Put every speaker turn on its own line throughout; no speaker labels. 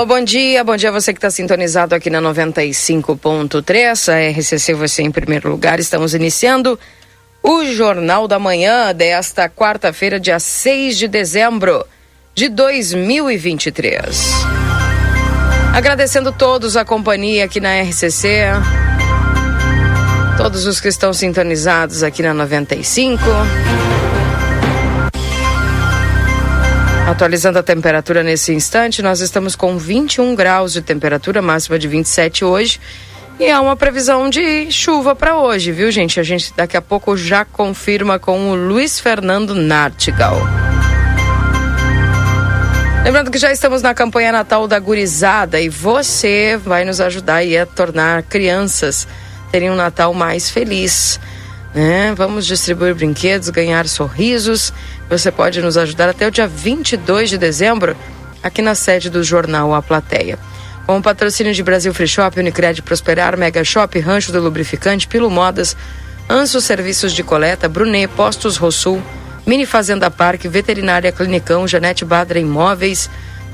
Alô, bom dia. Bom dia a você que está sintonizado aqui na 95.3. A RCC, você em primeiro lugar. Estamos iniciando o Jornal da Manhã desta quarta-feira, dia 6 de dezembro de 2023. Agradecendo todos a companhia aqui na RCC. Todos os que estão sintonizados aqui na 95. Atualizando a temperatura nesse instante, nós estamos com 21 graus de temperatura, máxima de 27 hoje. E há uma previsão de chuva para hoje, viu, gente? A gente daqui a pouco já confirma com o Luiz Fernando Nartigal. Lembrando que já estamos na campanha Natal da Gurizada e você vai nos ajudar a tornar crianças terem um Natal mais feliz. Né? Vamos distribuir brinquedos, ganhar sorrisos. Você pode nos ajudar até o dia 22 de dezembro, aqui na sede do jornal A Plateia. Com o patrocínio de Brasil Free Shop, Unicred Prosperar, Mega Shop, Rancho do Lubrificante, Pilo Modas, Anso Serviços de Coleta, Brunet, Postos Rosul, Mini Fazenda Parque, Veterinária Clinicão, Janete Badra Imóveis,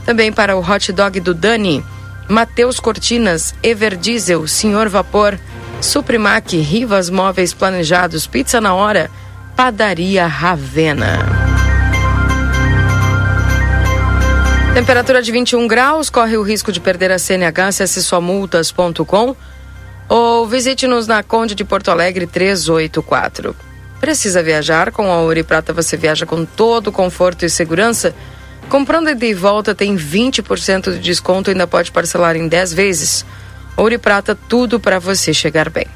também para o Hot Dog do Dani, Mateus Cortinas, Everdiesel, Senhor Vapor, Suprimac, Rivas Móveis Planejados, Pizza na Hora, Padaria Ravena. Temperatura de 21 graus, corre o risco de perder a CNH, acesse somultas.com ou visite-nos na Conde de Porto Alegre 384. Precisa viajar? Com a Ouro Prata você viaja com todo conforto e segurança. Comprando e volta tem 20% de desconto e ainda pode parcelar em 10 vezes. Ouro e Prata, tudo para você chegar bem.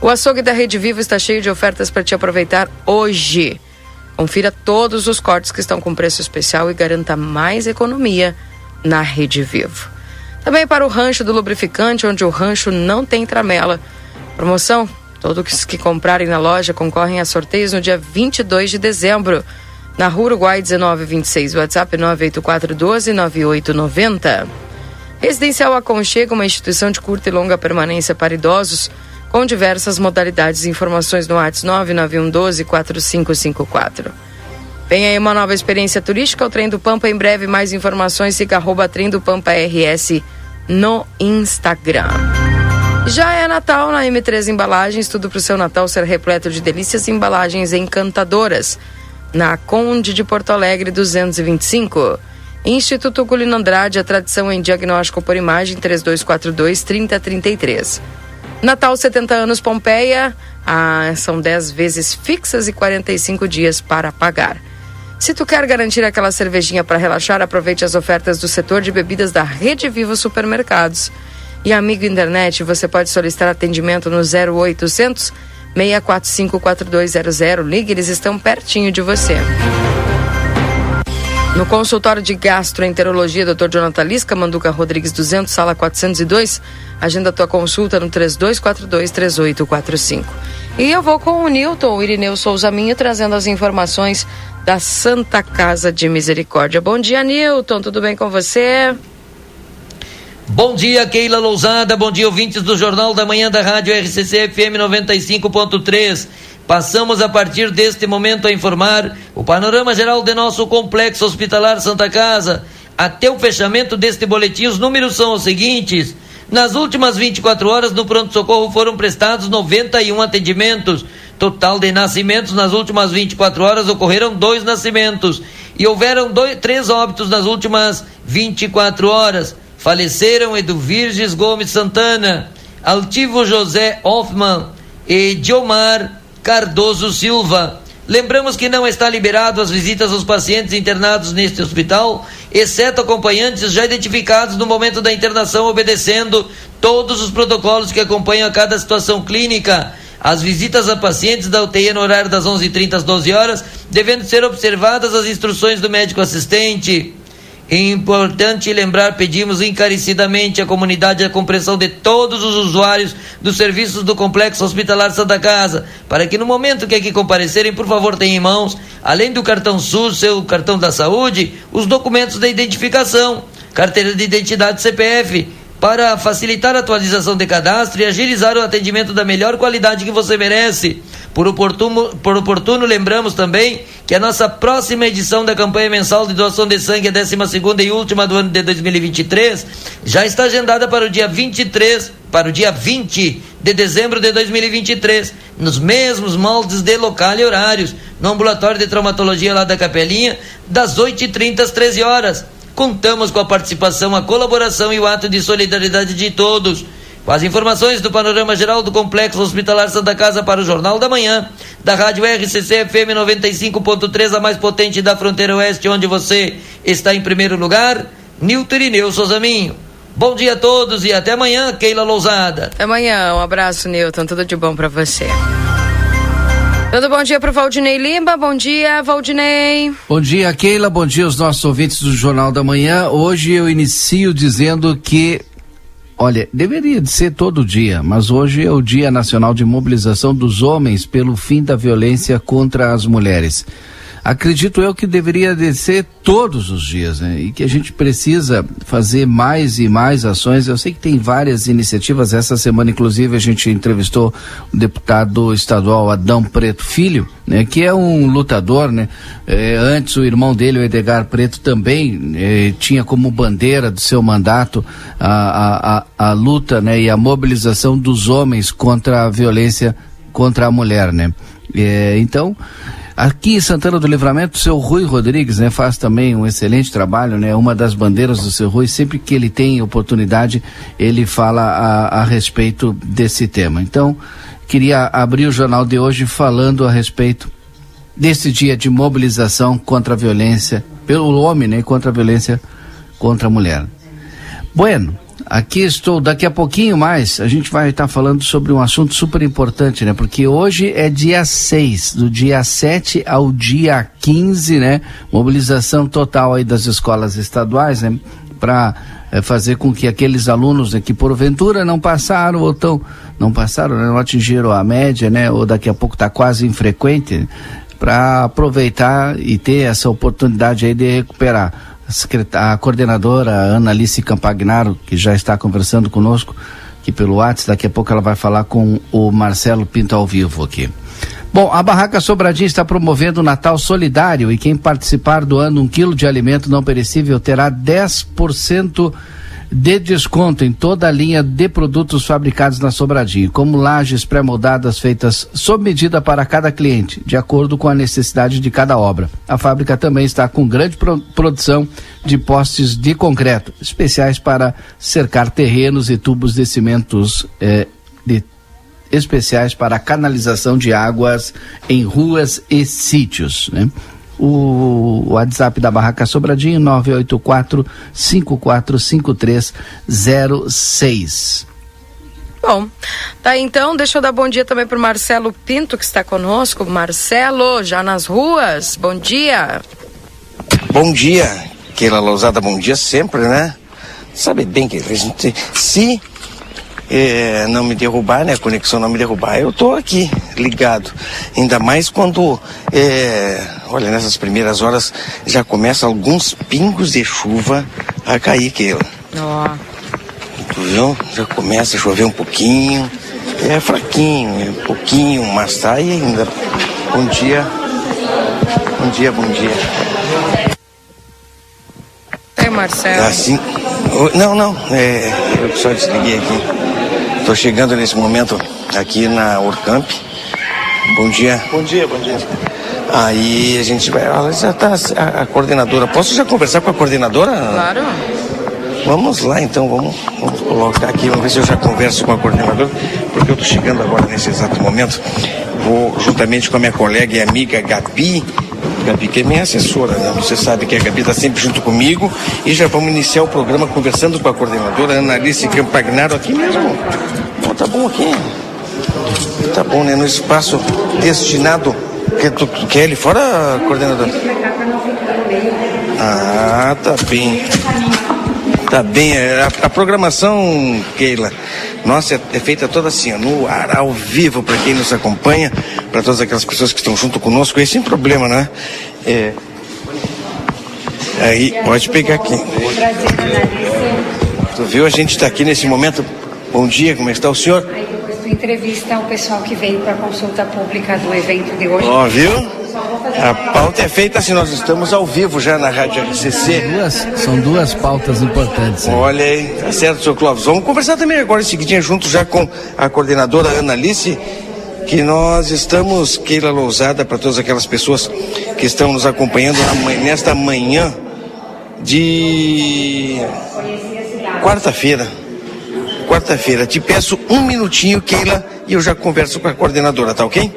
O açougue da Rede Vivo está cheio de ofertas para te aproveitar hoje. Confira todos os cortes que estão com preço especial e garanta mais economia na Rede Vivo. Também para o rancho do lubrificante, onde o rancho não tem tramela. Promoção: todos que comprarem na loja concorrem a sorteios no dia 22 de dezembro. Na Rua Uruguai 1926, WhatsApp 98412 9890. Residencial Aconchego, uma instituição de curta e longa permanência para idosos, com diversas modalidades. Informações no WhatsApp 99112 4554. Vem aí uma nova experiência turística, o Trem do Pampa. Em breve, mais informações, siga arroba Trem do Pampa RS no Instagram. Já é Natal na M3 Embalagens, tudo para o seu Natal ser repleto de delícias e embalagens encantadoras. Na Conde de Porto Alegre 225. Instituto Culino Andrade, a tradição em diagnóstico por imagem 3242-3033. Natal 70 anos Pompeia, ah, são 10 vezes fixas e 45 dias para pagar. Se tu quer garantir aquela cervejinha para relaxar, aproveite as ofertas do setor de bebidas da Rede Vivo Supermercados. E amigo internet, você pode solicitar atendimento no 0800 645 4200. Ligue, eles estão pertinho de você. No consultório de gastroenterologia, Dr. Jonathan Lisca, Manduca Rodrigues 200, sala 402. Agenda tua consulta no 3242-3845. E eu vou com o Newton, o Irineu Souza Minho, trazendo as informações da Santa Casa de Misericórdia. Bom dia, Newton, tudo bem com você?
Bom dia, Keila Lousada. Bom dia, ouvintes do Jornal da Manhã da Rádio RCC FM 95.3. Passamos a partir deste momento a informar o panorama geral de nosso complexo hospitalar Santa Casa. Até o fechamento deste boletim, os números são os seguintes. Nas últimas 24 horas, no pronto-socorro foram prestados 91 atendimentos. Total de nascimentos nas últimas 24 horas ocorreram dois nascimentos. E houveram dois, três óbitos nas últimas 24 horas. Faleceram Virges Gomes Santana, Altivo José Hoffman e Diomar Cardoso Silva. Lembramos que não está liberado as visitas aos pacientes internados neste hospital, exceto acompanhantes já identificados no momento da internação, obedecendo todos os protocolos que acompanham a cada situação clínica. As visitas a pacientes da UTI no horário das 11h30 às 12 horas, devendo ser observadas as instruções do médico assistente. Importante lembrar, pedimos encarecidamente à comunidade a compreensão de todos os usuários dos serviços do Complexo Hospitalar Santa Casa, para que no momento que aqui comparecerem, por favor, tenham em mãos, além do cartão SUS, seu cartão da saúde, os documentos de identificação, carteira de identidade CPF, para facilitar a atualização de cadastro e agilizar o atendimento da melhor qualidade que você merece. Por oportuno, por oportuno, lembramos também que a nossa próxima edição da campanha mensal de doação de sangue, a 12 e última do ano de 2023, já está agendada para o dia 23, para o dia 20 de dezembro de 2023, nos mesmos moldes de local e horários, no ambulatório de traumatologia lá da Capelinha, das 8h30 às 13 horas. Contamos com a participação, a colaboração e o ato de solidariedade de todos. Com as informações do panorama geral do Complexo Hospitalar Santa Casa para o Jornal da Manhã, da Rádio RCC FM 95.3, a mais potente da fronteira oeste, onde você está em primeiro lugar, Nilton Irineu Souzaminho. Bom dia a todos e até amanhã, Keila Lousada.
Até amanhã, um abraço, Nilton, tudo de bom para você. Todo bom dia para o Valdinei Lima. Bom dia, Valdinei.
Bom dia, Keila. Bom dia aos nossos ouvintes do Jornal da Manhã. Hoje eu inicio dizendo que, olha, deveria de ser todo dia, mas hoje é o Dia Nacional de Mobilização dos Homens pelo fim da violência contra as mulheres acredito eu que deveria ser todos os dias, né? E que a gente precisa fazer mais e mais ações. Eu sei que tem várias iniciativas. Essa semana, inclusive, a gente entrevistou o deputado estadual Adão Preto Filho, né? Que é um lutador, né? É, antes o irmão dele, o Edgar Preto, também é, tinha como bandeira do seu mandato a, a, a, a luta, né? E a mobilização dos homens contra a violência contra a mulher, né? É, então Aqui em Santana do Livramento, o seu Rui Rodrigues, né, faz também um excelente trabalho, né? Uma das bandeiras do seu Rui, sempre que ele tem oportunidade, ele fala a, a respeito desse tema. Então, queria abrir o jornal de hoje falando a respeito desse dia de mobilização contra a violência pelo homem, né, contra a violência contra a mulher. Bueno, Aqui estou, daqui a pouquinho mais, a gente vai estar falando sobre um assunto super importante, né? Porque hoje é dia 6, do dia 7 ao dia 15, né? Mobilização total aí das escolas estaduais, né? Para é, eh, fazer com que aqueles alunos né, que porventura não passaram ou tão, não passaram, né, não atingiram a média, né? Ou daqui a pouco está quase infrequente, para aproveitar e ter essa oportunidade aí de recuperar a coordenadora Ana Alice Campagnaro, que já está conversando conosco aqui pelo WhatsApp, daqui a pouco ela vai falar com o Marcelo Pinto ao vivo aqui. Bom, a Barraca Sobradinho está promovendo o Natal Solidário e quem participar doando um quilo de alimento não perecível terá 10% de desconto em toda a linha de produtos fabricados na Sobradinho, como lajes pré-moldadas feitas sob medida para cada cliente, de acordo com a necessidade de cada obra. A fábrica também está com grande pro produção de postes de concreto, especiais para cercar terrenos e tubos de cimentos eh, de especiais para canalização de águas em ruas e sítios. Né? O WhatsApp da Barraca Sobradinho 984 545306.
Bom, tá então, deixa eu dar bom dia também para Marcelo Pinto que está conosco. Marcelo, já nas ruas. Bom dia.
Bom dia, Keila Lousada, bom dia sempre, né? Sabe bem que a gente se é, não me derrubar, né? A conexão não me derrubar, eu tô aqui ligado. Ainda mais quando, é, olha, nessas primeiras horas já começa alguns pingos de chuva a cair, Keila. Ó. Tu viu? Já começa a chover um pouquinho. É fraquinho, é um pouquinho, mas tá aí ainda. Bom dia. Bom dia, bom dia.
Marcelo.
Assim. Não, não, é, eu só desliguei aqui. Estou chegando nesse momento aqui na Orcamp. Bom dia.
Bom dia, bom dia.
Aí a gente vai. Ela já está a, a, coordenadora. Posso já conversar com a coordenadora?
Claro.
Vamos lá então, vamos, vamos colocar aqui, vamos ver se eu já converso com a coordenadora, porque eu estou chegando agora nesse exato momento. Vou juntamente com a minha colega e amiga Gabi Gabi, que é minha assessora, né? Você sabe que a Gabi está sempre junto comigo e já vamos iniciar o programa conversando com a coordenadora Ana Alice Campagnaro aqui mesmo. Bom, tá bom aqui. Tá bom, né? No espaço destinado. Que tu, ele fora, coordenador? Ah, tá bem. Tá bem. É, a, a programação, Keila, nossa, é, é, feita toda assim, ó, no ar, ao vivo, para quem nos acompanha, para todas aquelas pessoas que estão junto conosco. É um problema, né? É. Aí, pode pegar aqui. Tu viu? A gente está aqui nesse momento. Bom dia, como está o senhor?
Entrevista o pessoal que veio para a consulta pública do evento de hoje.
Ó, viu? A pauta é feita assim, nós estamos ao vivo já na Rádio RCC.
Duas, são duas pautas importantes.
Olha aí, tá certo, senhor Clóvis. Vamos conversar também agora em seguidinha junto já com a coordenadora Ana Alice, que nós estamos, Keila Lousada, para todas aquelas pessoas que estão nos acompanhando nesta manhã de quarta-feira. Quarta-feira. Te peço um minutinho, Keila, e eu já converso com a coordenadora, tá ok?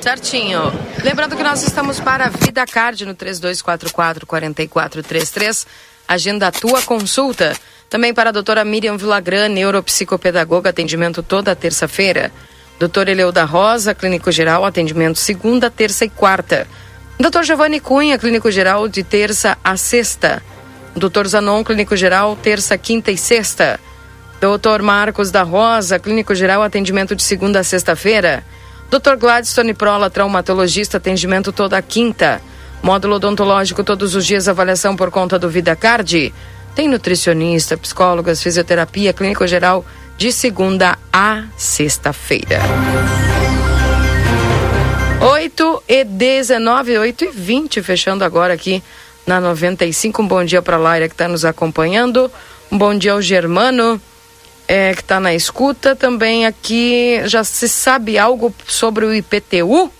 Certinho. Lembrando que nós estamos para a Vida Card no 3244-4433. Agenda a tua consulta. Também para a doutora Miriam Vilagran, neuropsicopedagoga, atendimento toda terça-feira. Doutor Eleuda Rosa, clínico geral, atendimento segunda, terça e quarta. Doutor Giovanni Cunha, clínico geral, de terça a sexta. Doutor Zanon, clínico geral, terça, quinta e sexta. Doutor Marcos da Rosa, clínico geral, atendimento de segunda a sexta-feira. Dr. Gladstone Prola, traumatologista, atendimento toda quinta. Módulo odontológico todos os dias, avaliação por conta do Vida Card. Tem nutricionista, psicólogas, fisioterapia, clínico geral, de segunda a sexta-feira. 8 e 19, 8 e 20, fechando agora aqui na 95. Um bom dia para a Laira que está nos acompanhando. Um bom dia ao Germano é, que está na escuta. Também aqui já se sabe algo sobre o IPTU?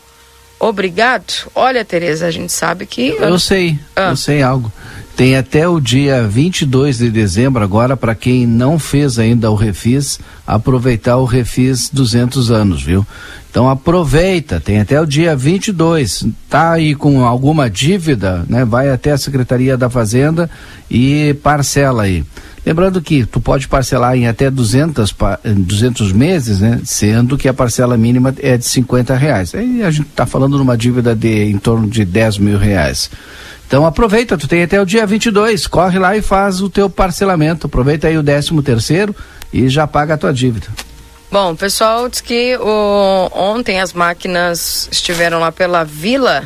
Obrigado. Olha, Tereza, a gente sabe que.
Eu sei, ah. eu sei algo. Tem até o dia 22 de dezembro agora para quem não fez ainda o refis, aproveitar o refis 200 anos, viu? Então aproveita, tem até o dia 22. Tá aí com alguma dívida, né? Vai até a Secretaria da Fazenda e parcela aí. Lembrando que tu pode parcelar em até 200, 200 meses, né? Sendo que a parcela mínima é de 50 reais. Aí a gente está falando de uma dívida de em torno de 10 mil reais. Então aproveita, tu tem até o dia 22, corre lá e faz o teu parcelamento. Aproveita aí o 13 terceiro e já paga a tua dívida.
Bom, pessoal diz que o, ontem as máquinas estiveram lá pela vila,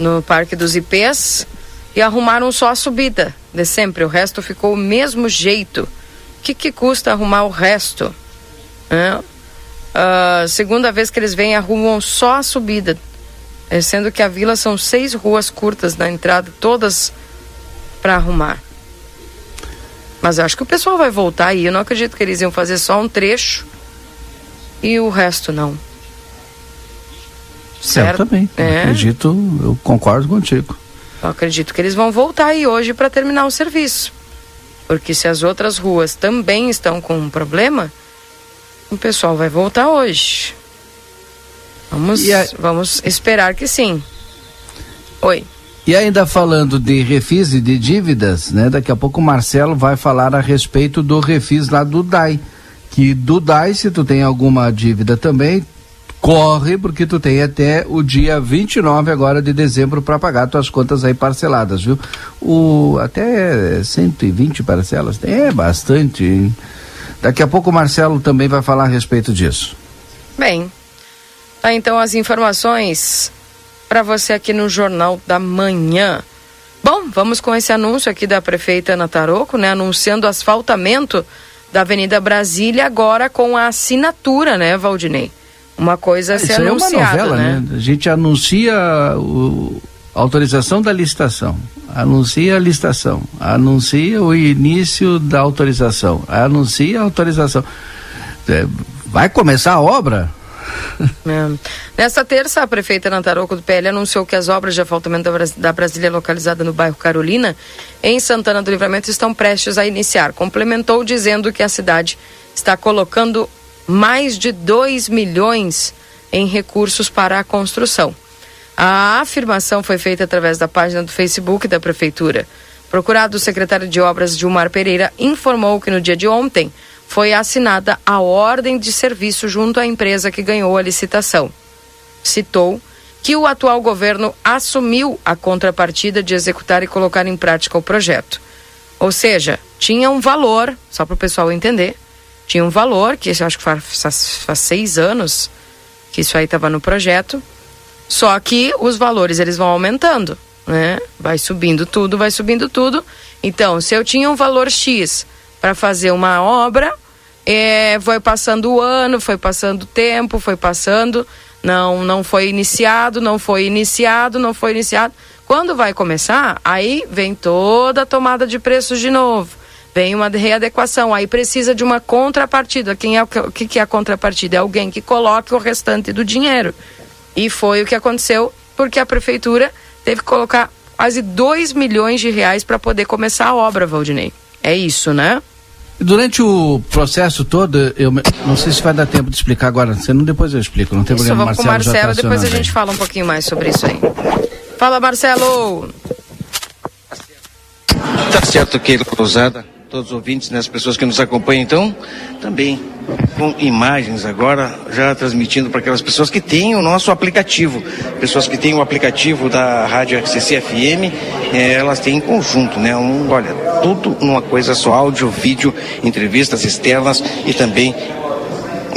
no Parque dos IPs, e arrumaram só a subida de sempre. O resto ficou o mesmo jeito. O que, que custa arrumar o resto? É. Uh, segunda vez que eles vêm, arrumam só a subida. É, sendo que a vila são seis ruas curtas na entrada, todas para arrumar. Mas eu acho que o pessoal vai voltar aí. Eu não acredito que eles iam fazer só um trecho e o resto não.
Certo? Eu também. É. Acredito, eu concordo contigo.
Eu acredito que eles vão voltar aí hoje para terminar o serviço. Porque se as outras ruas também estão com um problema, o pessoal vai voltar hoje. Vamos, a... vamos esperar que sim. Oi.
E ainda falando de refis e de dívidas, né? Daqui a pouco o Marcelo vai falar a respeito do refis lá do DAI. Que do DAI, se tu tem alguma dívida também, corre porque tu tem até o dia 29 agora de dezembro para pagar tuas contas aí parceladas, viu? O até 120 parcelas, é bastante. Hein? Daqui a pouco o Marcelo também vai falar a respeito disso.
Bem, tá então as informações para você aqui no Jornal da Manhã. Bom, vamos com esse anúncio aqui da prefeita Ana Taroco, né, anunciando asfaltamento da Avenida Brasília agora com a assinatura, né, Valdinei? Uma coisa a ser Isso anunciada, é uma novela, né? né?
A gente anuncia o, a autorização da licitação, anuncia a licitação, anuncia o início da autorização, anuncia a autorização. É, vai começar a obra?
É. Nesta terça, a prefeita Nantaroco do PL anunciou que as obras de asfaltamento da Brasília localizada no bairro Carolina, em Santana do Livramento, estão prestes a iniciar. Complementou dizendo que a cidade está colocando mais de 2 milhões em recursos para a construção. A afirmação foi feita através da página do Facebook da Prefeitura. Procurado, o secretário de Obras, Gilmar Pereira, informou que no dia de ontem foi assinada a ordem de serviço junto à empresa que ganhou a licitação. Citou que o atual governo assumiu a contrapartida de executar e colocar em prática o projeto. Ou seja, tinha um valor, só para o pessoal entender, tinha um valor, que eu acho que faz, faz seis anos que isso aí estava no projeto, só que os valores eles vão aumentando, né? Vai subindo tudo, vai subindo tudo. Então, se eu tinha um valor X para fazer uma obra, é, foi passando o ano, foi passando o tempo, foi passando, não, não foi iniciado, não foi iniciado, não foi iniciado. Quando vai começar, aí vem toda a tomada de preços de novo. Vem uma readequação, aí precisa de uma contrapartida. Quem é o que, que é a contrapartida? É alguém que coloque o restante do dinheiro. E foi o que aconteceu, porque a prefeitura teve que colocar quase 2 milhões de reais para poder começar a obra, Valdinei. É isso, né?
Durante o processo todo, eu não sei se vai dar tempo de explicar agora, senão depois eu explico, não tem
isso,
problema.
Vamos com o Marcelo, tá depois a gente fala um pouquinho mais sobre isso aí. Fala, Marcelo!
Tá certo, Keila Cruzada, todos os ouvintes, né, as pessoas que nos acompanham, então, também com imagens agora, já transmitindo para aquelas pessoas que têm o nosso aplicativo. Pessoas que têm o aplicativo da Rádio RCC FM, eh, elas têm em conjunto, né? Um, olha, tudo numa coisa só, áudio, vídeo, entrevistas externas e também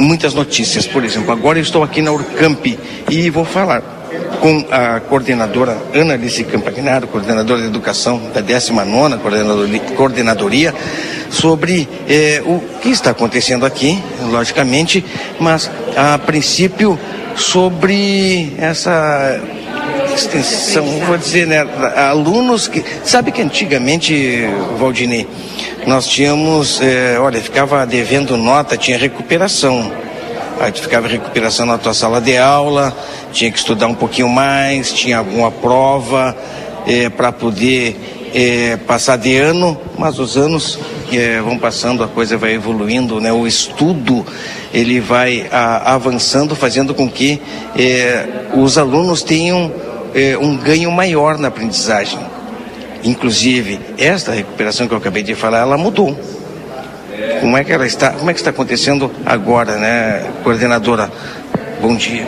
muitas notícias. Por exemplo, agora eu estou aqui na Urcamp e vou falar com a coordenadora Ana Alice Campagnaro, coordenadora de educação da 19 coordenadoria, sobre eh, o que está acontecendo aqui, logicamente, mas a princípio sobre essa extensão, vou dizer, né, alunos que. Sabe que antigamente, Valdinei, nós tínhamos, eh, olha, ficava devendo nota, tinha recuperação. Aí tu ficava recuperação na tua sala de aula, tinha que estudar um pouquinho mais, tinha alguma prova eh, para poder eh, passar de ano, mas os anos eh, vão passando, a coisa vai evoluindo, né? O estudo ele vai a, avançando, fazendo com que os alunos tenham um ganho maior na aprendizagem. Inclusive, esta recuperação que eu acabei de falar, ela mudou. Como é que ela está? Como é que está acontecendo agora, né, coordenadora? Bom dia.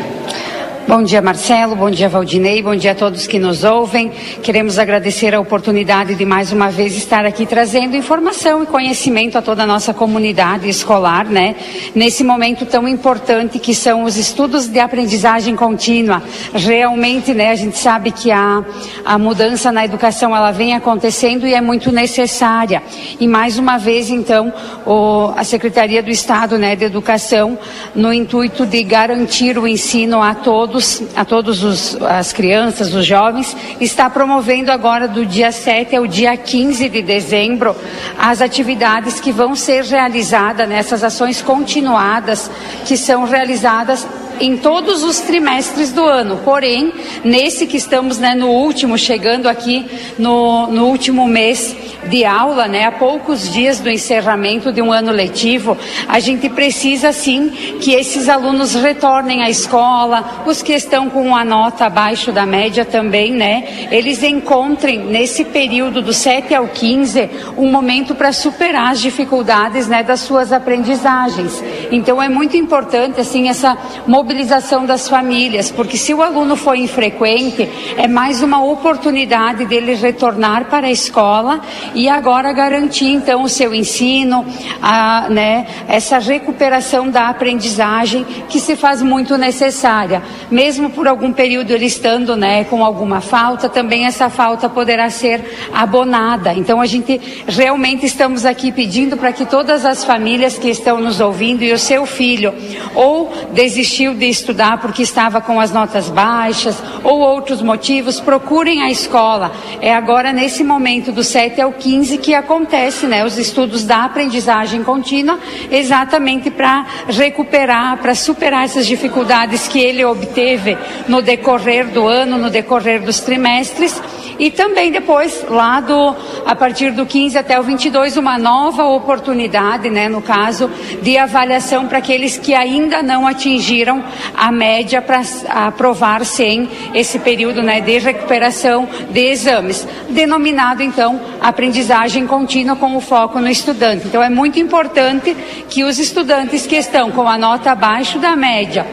Bom dia, Marcelo. Bom dia, Valdinei. Bom dia a todos que nos ouvem. Queremos agradecer a oportunidade de mais uma vez estar aqui trazendo informação e conhecimento a toda a nossa comunidade escolar, né? Nesse momento tão importante que são os estudos de aprendizagem contínua. Realmente, né? A gente sabe que a, a mudança na educação ela vem acontecendo e é muito necessária. E mais uma vez, então, o, a Secretaria do Estado, né, de Educação, no intuito de garantir o ensino a todos todos, a todas as crianças, os jovens, está promovendo agora do dia 7 ao dia 15 de dezembro as atividades que vão ser realizadas nessas ações continuadas que são realizadas em todos os trimestres do ano. Porém, nesse que estamos né, no último, chegando aqui no, no último mês de aula, né, a poucos dias do encerramento de um ano letivo, a gente precisa sim que esses alunos retornem à escola, os que estão com a nota abaixo da média também, né, eles encontrem nesse período do 7 ao 15 um momento para superar as dificuldades, né, das suas aprendizagens. Então é muito importante assim essa mobilização mobilização das famílias, porque se o aluno for infrequente, é mais uma oportunidade dele retornar para a escola e agora garantir então o seu ensino, a, né, essa recuperação da aprendizagem que se faz muito necessária. Mesmo por algum período ele estando né, com alguma falta, também essa falta poderá ser abonada. Então a gente realmente estamos aqui pedindo para que todas as famílias que estão nos ouvindo e o seu filho ou desistiu de estudar porque estava com as notas baixas ou outros motivos, procurem a escola. É agora nesse momento do 7 ao 15 que acontece, né, os estudos da aprendizagem contínua, exatamente para recuperar, para superar essas dificuldades que ele obteve no decorrer do ano, no decorrer dos trimestres e também depois, lá do, a partir do 15 até o 22, uma nova oportunidade, né, no caso, de avaliação para aqueles que ainda não atingiram a média para aprovar sem esse período né, de recuperação de exames, denominado então aprendizagem contínua com o foco no estudante. Então é muito importante que os estudantes que estão com a nota abaixo da média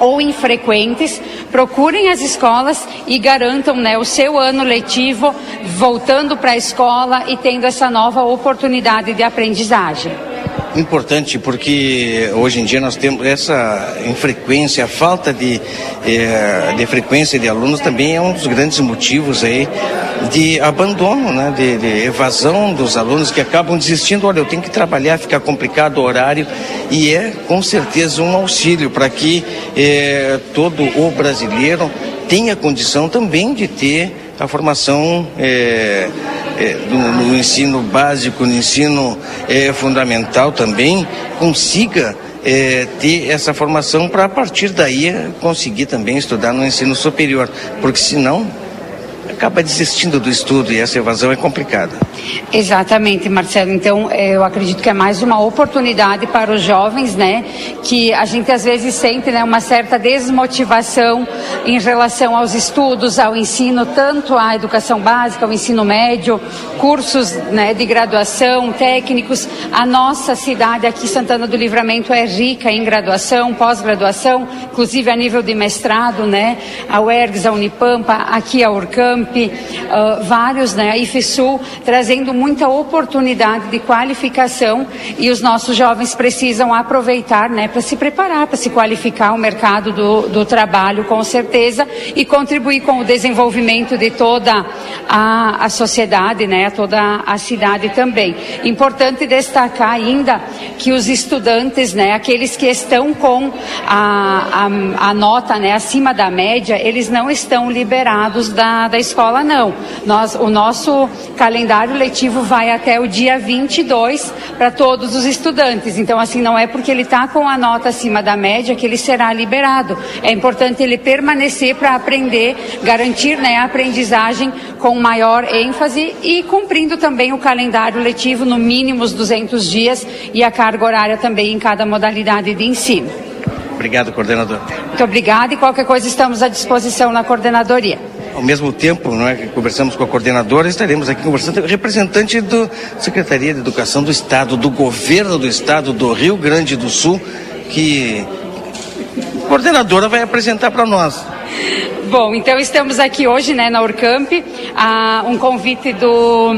ou infrequentes, procurem as escolas e garantam né, o seu ano letivo voltando para a escola e tendo essa nova oportunidade de aprendizagem
importante porque hoje em dia nós temos essa infrequência, a falta de, eh, de frequência de alunos também é um dos grandes motivos aí de abandono, né, de, de, evasão dos alunos que acabam desistindo. Olha, eu tenho que trabalhar, fica complicado o horário e é com certeza um auxílio para que eh, todo o brasileiro tenha condição também de ter a formação é, é, no, no, ensino básico, no ensino é, fundamental também, consiga é, ter essa formação para a partir daí conseguir também estudar no ensino superior, porque senão acaba desistindo do estudo e essa evasão é complicada.
Exatamente, Marcelo. Então, é, eu acredito que é mais uma oportunidade para os jovens, né? Que a gente às vezes sente né, uma certa desmotivação em relação aos estudos, ao ensino, tanto a educação básica, ao ensino médio, cursos né, de graduação, técnicos. A nossa cidade aqui, Santana do Livramento, é rica em graduação, pós-graduação, inclusive a nível de mestrado, né? A UERGS, a Unipampa, aqui a Urcamp, uh, vários, né, a IFSUL, trazendo muita oportunidade de qualificação e os nossos jovens precisam aproveitar, né, para se preparar, para se qualificar o mercado do, do trabalho, com certeza, e contribuir com o desenvolvimento de toda a, a sociedade, né, toda a cidade também. Importante destacar ainda que os estudantes, né, aqueles que estão com a, a, a nota, né, acima da média, eles não estão liberados da, da escola escola não. Nós, o nosso calendário letivo vai até o dia 22 para todos os estudantes. Então, assim, não é porque ele está com a nota acima da média que ele será liberado. É importante ele permanecer para aprender, garantir né, a aprendizagem com maior ênfase e cumprindo também o calendário letivo no mínimo os 200 dias e a carga horária também em cada modalidade de ensino.
Obrigado, coordenador.
Muito obrigada e qualquer coisa estamos à disposição na coordenadoria.
Ao mesmo tempo, não é, que conversamos com a coordenadora, estaremos aqui conversando com o representante da Secretaria de Educação do Estado, do Governo do Estado do Rio Grande do Sul, que a coordenadora vai apresentar para nós.
Bom, então estamos aqui hoje né, na Urcamp, a um convite do,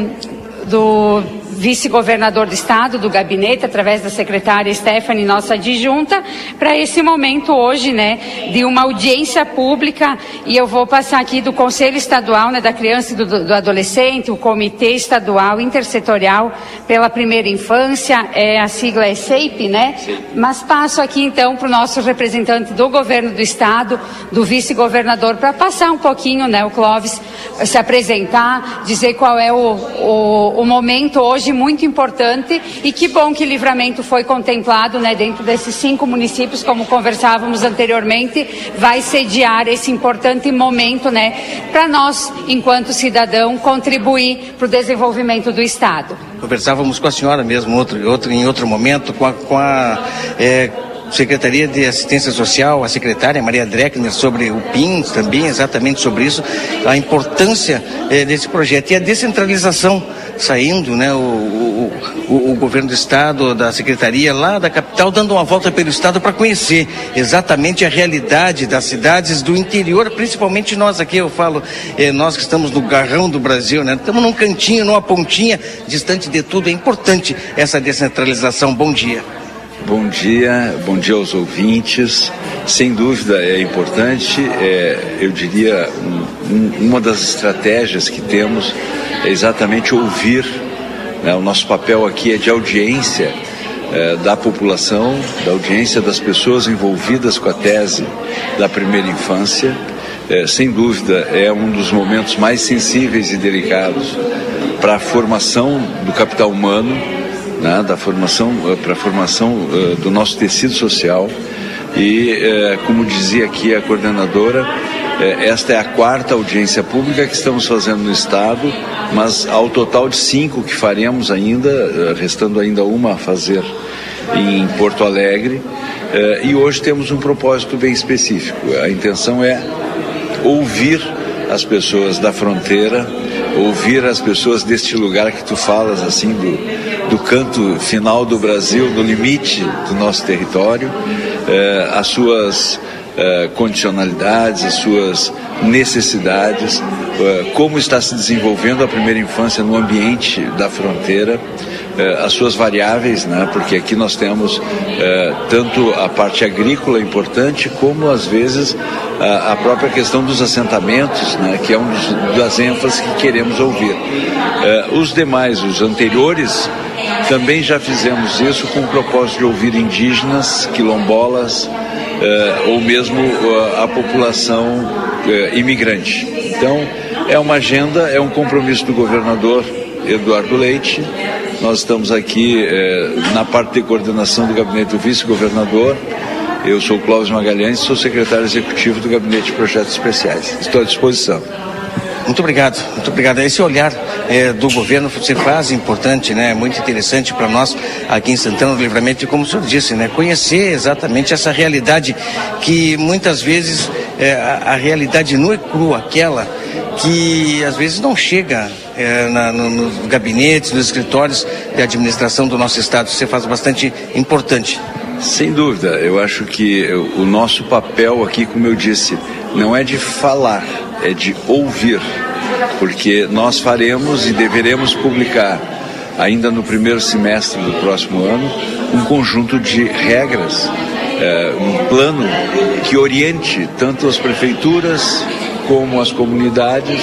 do vice-governador do estado, do gabinete, através da secretária Stephanie, nossa adjunta, para esse momento hoje, né, de uma audiência pública, e eu vou passar aqui do Conselho Estadual, né, da Criança e do, do Adolescente, o Comitê Estadual Intersetorial pela Primeira Infância, é, a sigla é SEIP, né? Mas passo aqui então para o nosso representante do governo do estado, do vice-governador, para passar um pouquinho, né, o Clóvis, se apresentar, dizer qual é o, o, o momento hoje muito importante e que bom que Livramento foi contemplado, né, dentro desses cinco municípios, como conversávamos anteriormente, vai sediar esse importante momento, né, para nós, enquanto cidadão, contribuir para o desenvolvimento do Estado.
Conversávamos com a senhora mesmo outro, outro, em outro momento, com a, com a é Secretaria de Assistência Social, a secretária Maria Dreckner, sobre o PINS também, exatamente sobre isso, a importância eh, desse projeto e a descentralização saindo, né, o, o, o, o, governo do estado, da secretaria lá da capital, dando uma volta pelo estado para conhecer exatamente a realidade das cidades do interior, principalmente nós aqui, eu falo, eh, nós que estamos no garrão do Brasil, né, estamos num cantinho, numa pontinha, distante de tudo, é importante essa descentralização. Bom dia.
Bom dia, bom dia aos ouvintes. Sem dúvida é importante, é, eu diria, um, um, uma das estratégias que temos é exatamente ouvir. Né? O nosso papel aqui é de audiência é, da população, da audiência das pessoas envolvidas com a tese da primeira infância. É, sem dúvida é um dos momentos mais sensíveis e delicados para a formação do capital humano né, da formação eh, para a formação uh, do nosso tecido social e uh, como dizia aqui a coordenadora esta é a quarta audiência pública que estamos fazendo no Estado, mas ao total de cinco que faremos ainda, eh, restando ainda uma a fazer em Porto Alegre. Eh, e hoje temos um propósito bem específico. A intenção é ouvir as pessoas da fronteira, ouvir as pessoas deste lugar que tu falas, assim, do, do canto final do Brasil, do limite do nosso território, eh, as suas eh, condicionalidades, as suas necessidades, eh, como está se desenvolvendo a primeira infância no ambiente da fronteira, as suas variáveis, né? porque aqui nós temos tanto a parte agrícola importante, como às vezes a, a própria questão dos assentamentos, né? que é uma das ênfases que queremos ouvir. os demais, os anteriores, também já fizemos isso com o propósito de ouvir indígenas, quilombolas, uh, ou mesmo uh, a população uh, imigrante. Então, é uma agenda, é um compromisso do governador Eduardo Leite. Nós estamos aqui na parte de coordenação do gabinete do vice-governador. Eu sou Clóvis Magalhães, sou secretário executivo do Gabinete de Projetos Especiais. Estou à disposição.
Muito obrigado, muito obrigado. Esse olhar é, do governo se faz importante, né? Muito interessante para nós aqui em Santana do Livramento e como o senhor disse, né? Conhecer exatamente essa realidade que muitas vezes é, a, a, realidade nua e crua, aquela que às vezes não chega é, na, no, nos gabinetes, nos escritórios de administração do nosso estado. Isso faz bastante importante.
Sem dúvida, eu acho que o nosso papel aqui, como eu disse, não é de falar, é de ouvir, porque nós faremos e deveremos publicar ainda no primeiro semestre do próximo ano um conjunto de regras, é, um plano que oriente tanto as prefeituras como as comunidades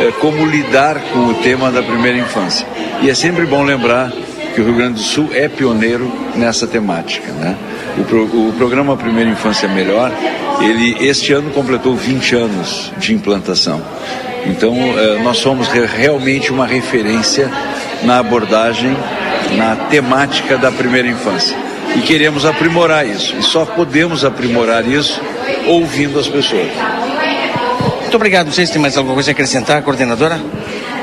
é, como lidar com o tema da primeira infância. E é sempre bom lembrar que o Rio Grande do Sul é pioneiro nessa temática, né? O, pro, o programa Primeira Infância Melhor, ele este ano completou 20 anos de implantação. Então, eh, nós somos realmente uma referência na abordagem, na temática da primeira infância. E queremos aprimorar isso. E só podemos aprimorar isso ouvindo as pessoas.
Muito obrigado. Não sei se tem mais alguma coisa a acrescentar, coordenadora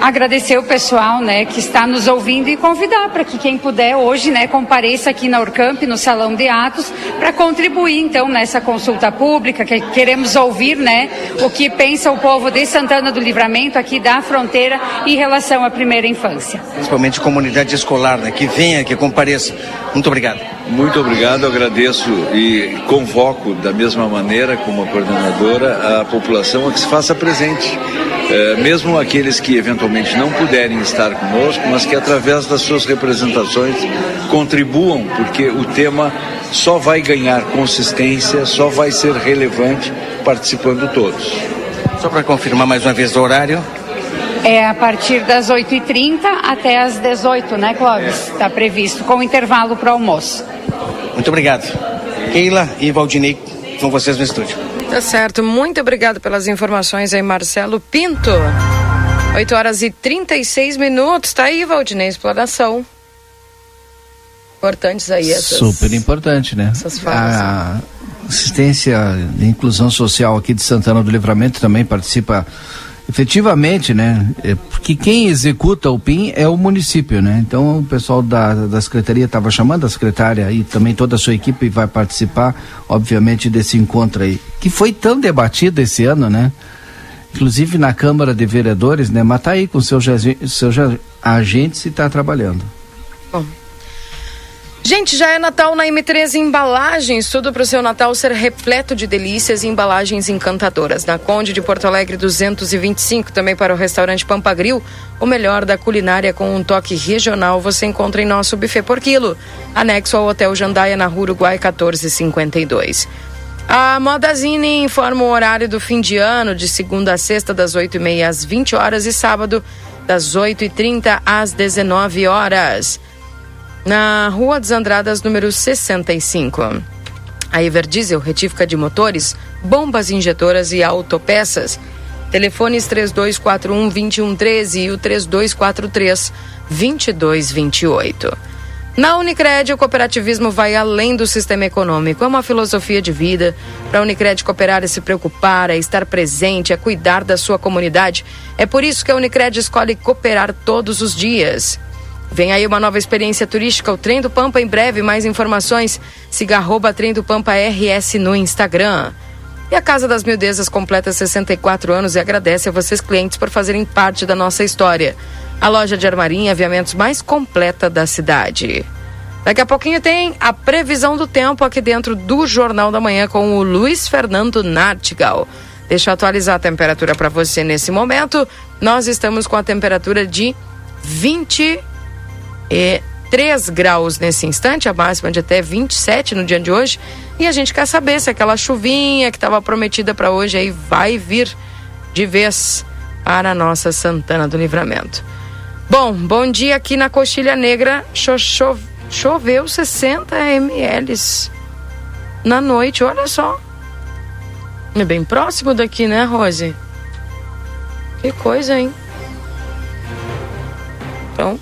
agradecer o pessoal, né, que está nos ouvindo e convidar para que quem puder hoje, né, compareça aqui na Urcamp, no Salão de Atos, para contribuir então nessa consulta pública, que queremos ouvir, né, o que pensa o povo de Santana do Livramento aqui da fronteira em relação à primeira infância.
Principalmente comunidade escolar, né, que venha, que compareça. Muito obrigado.
Muito obrigado, agradeço e convoco da mesma maneira como a coordenadora a população a que se faça presente mesmo aqueles que eventualmente não puderem estar conosco, mas que através das suas representações contribuam, porque o tema só vai ganhar consistência, só vai ser relevante participando todos.
Só para confirmar mais uma vez o horário.
É a partir das 8h30 até as 18 né, Clóvis? Está é. previsto, com intervalo para o almoço.
Muito obrigado. Keila e Valdinei, com vocês no estúdio.
Tá certo. Muito obrigado pelas informações aí, Marcelo Pinto. 8 horas e 36 minutos. Tá aí, Valdinei, exploração. Importantes aí essas.
Super importante, né? Essas falas. A assistência de inclusão social aqui de Santana do Livramento também participa Efetivamente, né? É, porque quem executa o PIN é o município, né? Então o pessoal da, da secretaria estava chamando a secretária e também toda a sua equipe vai participar, obviamente, desse encontro aí. Que foi tão debatido esse ano, né? Inclusive na Câmara de Vereadores, né? Mas tá aí com seus, seus agentes e está trabalhando.
Bom, Gente, já é Natal na M13 Embalagens, tudo para o seu Natal ser repleto de delícias e embalagens encantadoras. Na Conde de Porto Alegre 225, também para o restaurante Pampagril, o melhor da culinária com um toque regional você encontra em nosso buffet por quilo, anexo ao Hotel Jandaia na Rua Uruguai 1452. A Modazine informa o horário do fim de ano, de segunda a sexta, das 8h30 às 20 horas e sábado, das 8h30 às 19 horas na Rua dos Andradas, número 65. A Everdiesel, retífica de motores, bombas injetoras e autopeças. Telefones 3241 2113 e o 3243 2228. Na Unicred, o cooperativismo vai além do sistema econômico. É uma filosofia de vida. Para a Unicred cooperar é se preocupar, é estar presente, é cuidar da sua comunidade. É por isso que a Unicred escolhe cooperar todos os dias. Vem aí uma nova experiência turística, o Trem do Pampa. Em breve, mais informações. Siga arroba Trem do Pampa RS no Instagram. E a Casa das Mildezas completa 64 anos e agradece a vocês, clientes, por fazerem parte da nossa história a loja de armarinha e aviamentos mais completa da cidade. Daqui a pouquinho tem a previsão do tempo aqui dentro do Jornal da Manhã com o Luiz Fernando Nartigal. Deixa eu atualizar a temperatura para você nesse momento. Nós estamos com a temperatura de 23 graus nesse instante, a máxima de até 27 no dia de hoje. E a gente quer saber se aquela chuvinha que estava prometida para hoje aí vai vir de vez para a nossa Santana do Livramento. Bom, bom dia aqui na Coxilha Negra. Cho cho choveu 60 ml na noite, olha só. É bem próximo daqui, né, Rose? Que coisa, hein? Então,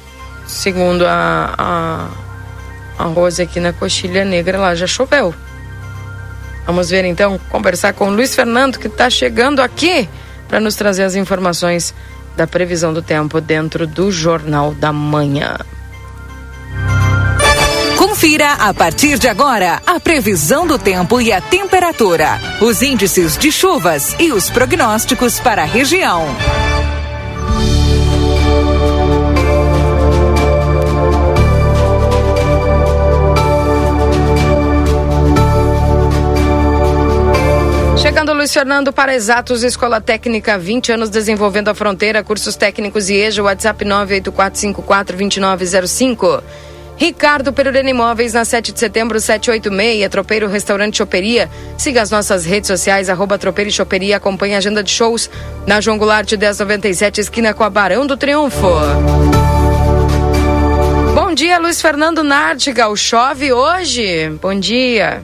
segundo a, a, a Rose aqui na Coxilha Negra, lá já choveu. Vamos ver então, conversar com o Luiz Fernando, que está chegando aqui para nos trazer as informações da previsão do tempo dentro do Jornal da Manhã.
Confira a partir de agora a previsão do tempo e a temperatura, os índices de chuvas e os prognósticos para a região.
Chegando Luiz Fernando para Exatos Escola Técnica, 20 anos desenvolvendo a fronteira, cursos técnicos e EJA, WhatsApp 984542905. Ricardo Perurena Imóveis, na 7 de setembro, 786, Tropeiro Restaurante Choperia. Siga as nossas redes sociais, arroba Tropeiro e Choperia. Acompanhe a agenda de shows na João Goulart 1097, esquina com a Barão do Triunfo. Bom dia, Luiz Fernando Nardigal. Chove hoje? Bom dia.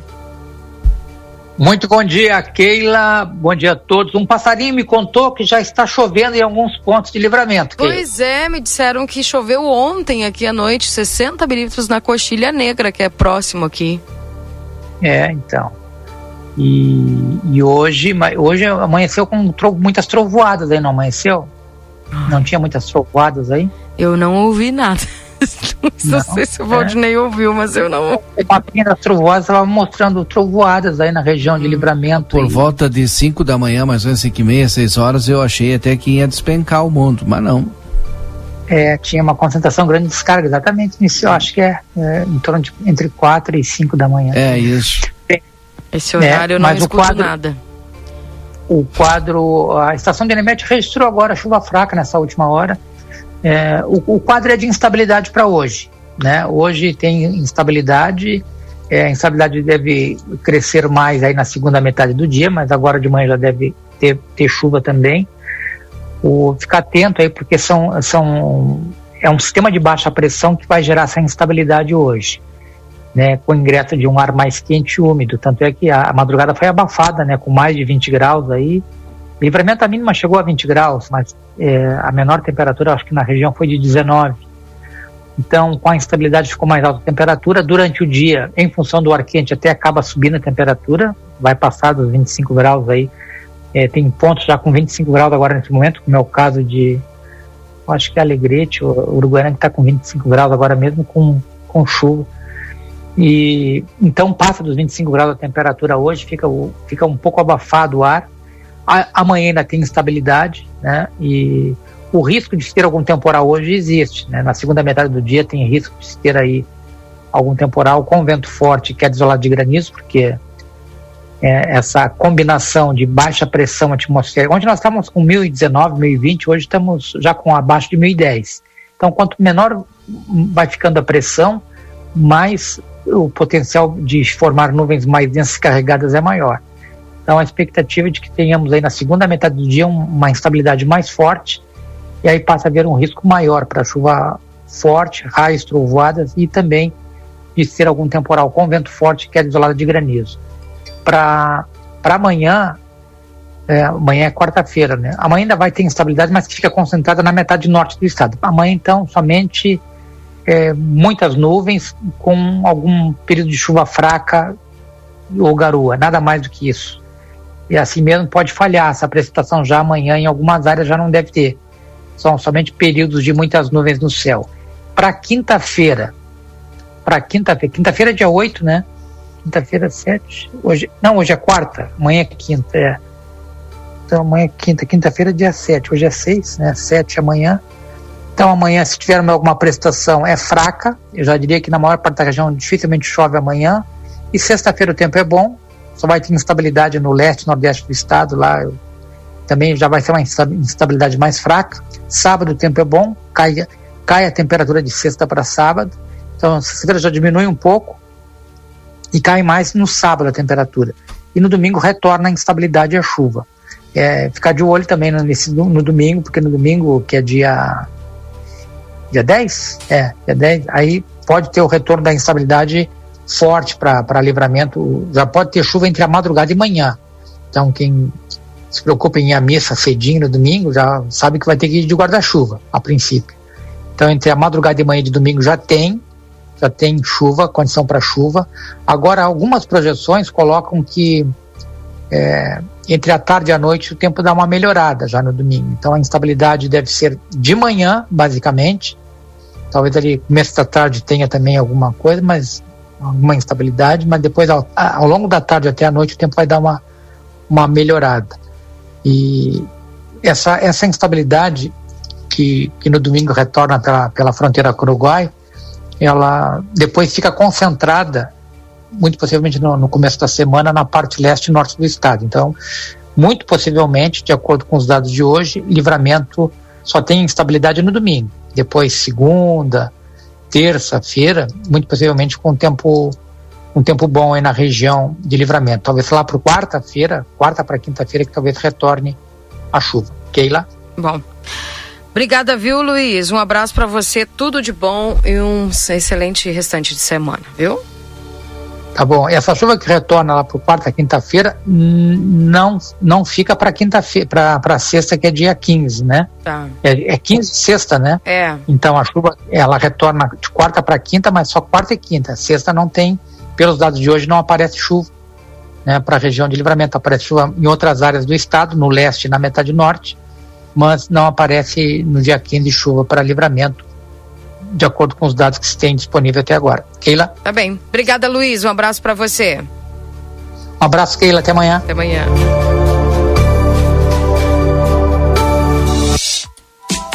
Muito bom dia, Keila. Bom dia a todos. Um passarinho me contou que já está chovendo em alguns pontos de livramento.
Keila. Pois é, me disseram que choveu ontem aqui à noite, 60 milímetros na Coxilha Negra, que é próximo aqui.
É, então. E, e hoje, hoje amanheceu com tro, muitas trovoadas aí, não amanheceu? Não tinha muitas trovoadas aí?
Eu não ouvi nada. Não, não sei se o Valdinei é. ouviu, mas eu não.
O mapinha das trovoadas estava mostrando trovoadas aí na região de hum. livramento.
Por volta de 5 da manhã, mais ou menos 5 e meia, 6 horas, eu achei até que ia despencar o mundo, mas não.
É, tinha uma concentração grande de descarga, exatamente nisso, eu acho que é, é em torno de entre 4 e 5 da manhã.
É isso.
Esse horário é, eu não escuto quadro, nada.
O quadro, a estação de Enemete registrou agora chuva fraca nessa última hora é, o, o, quadro é de instabilidade para hoje. Né? Hoje tem instabilidade, é, a instabilidade deve crescer mais aí na segunda metade do dia, mas agora de manhã já deve ter, ter chuva também. O, ficar atento aí, porque são, são, é um sistema de baixa pressão que vai gerar essa instabilidade hoje. Né, com o ingresso de um ar mais quente e úmido. Tanto é que a, a madrugada foi abafada, né, com mais de 20 graus aí, Livramento a mínima chegou a 20 graus, mas é, a menor temperatura acho que na região foi de 19. Então, com a instabilidade ficou mais alta a temperatura. Durante o dia, em função do ar quente, até acaba subindo a temperatura, vai passar dos 25 graus aí. É, tem pontos já com 25 graus agora nesse momento, como é o caso de, acho que é Alegrete, o Uruguaiana que está com 25 graus agora mesmo com, com chuva. E então passa dos 25 graus a temperatura hoje, fica, fica um pouco abafado o ar amanhã ainda tem instabilidade, né? E o risco de ter algum temporal hoje existe, né? Na segunda metade do dia tem risco de ter aí algum temporal com vento forte, que é desolado de granizo, porque é, essa combinação de baixa pressão atmosférica, onde nós estávamos com 1019, 1020, hoje estamos já com abaixo de 1010. Então, quanto menor vai ficando a pressão, mais o potencial de formar nuvens mais densas carregadas é maior. Então a expectativa é de que tenhamos aí na segunda metade do dia uma instabilidade mais forte e aí passa a haver um risco maior para chuva forte, raios, trovoadas e também de ser algum temporal com vento forte que é isolado de granizo. Para amanhã, é, amanhã é quarta-feira, né? Amanhã ainda vai ter instabilidade, mas que fica concentrada na metade norte do estado. Amanhã, então, somente é, muitas nuvens com algum período de chuva fraca ou garoa, nada mais do que isso. E assim mesmo pode falhar, essa precipitação já amanhã em algumas áreas já não deve ter. São somente períodos de muitas nuvens no céu. Para quinta-feira, para quinta-feira, quinta-feira é dia 8, né? Quinta-feira 7, hoje, não, hoje é quarta, amanhã é quinta, é. Então amanhã é quinta, quinta-feira é dia 7, hoje é 6, né? 7 amanhã. Então amanhã, se tiver alguma prestação, é fraca. Eu já diria que na maior parte da região dificilmente chove amanhã. E sexta-feira o tempo é bom, só vai ter instabilidade no leste, nordeste do estado, lá também já vai ser uma instabilidade mais fraca. Sábado o tempo é bom, cai, cai a temperatura de sexta para sábado, então sexta-feira já diminui um pouco e cai mais no sábado a temperatura. E no domingo retorna a instabilidade e a chuva. É, ficar de olho também nesse, no domingo, porque no domingo, que é dia dia 10? É, dia 10, aí pode ter o retorno da instabilidade forte para livramento. Já pode ter chuva entre a madrugada e manhã. Então, quem se preocupa em ir à missa cedinho no domingo já sabe que vai ter que ir de guarda-chuva, a princípio. Então, entre a madrugada e manhã de domingo já tem, já tem chuva, condição para chuva. Agora, algumas projeções colocam que é, entre a tarde e a noite o tempo dá uma melhorada já no domingo. Então, a instabilidade deve ser de manhã, basicamente. Talvez ali começo da tarde tenha também alguma coisa, mas alguma instabilidade, mas depois ao, ao, longo da tarde até a noite o tempo vai dar uma, uma melhorada. E essa, essa instabilidade que, que no domingo retorna pela, pela fronteira com o Uruguai, ela depois fica concentrada, muito possivelmente no, no começo da semana, na parte leste e norte do estado. Então, muito possivelmente, de acordo com os dados de hoje, livramento só tem instabilidade no domingo. Depois, segunda, terça-feira, muito possivelmente com um tempo um tempo bom aí na região de livramento. Talvez lá para quarta-feira, quarta para quinta-feira, que talvez retorne a chuva. Keila?
Bom. Obrigada, viu, Luiz? Um abraço para você, tudo de bom e um excelente restante de semana, viu?
Tá bom. Essa chuva que retorna lá para quarta, quinta-feira, não não fica para quinta-feira, para sexta que é dia 15, né?
Tá.
É, é 15 sexta, né?
É.
Então a chuva ela retorna de quarta para quinta, mas só quarta e quinta. Sexta não tem, pelos dados de hoje, não aparece chuva. Né, para a região de livramento aparece chuva em outras áreas do estado, no leste e na metade norte, mas não aparece no dia 15 chuva para livramento de acordo com os dados que se tem disponível até agora. Keila?
Tá bem. Obrigada, Luiz. Um abraço para você.
Um abraço, Keila. Até amanhã.
Até amanhã.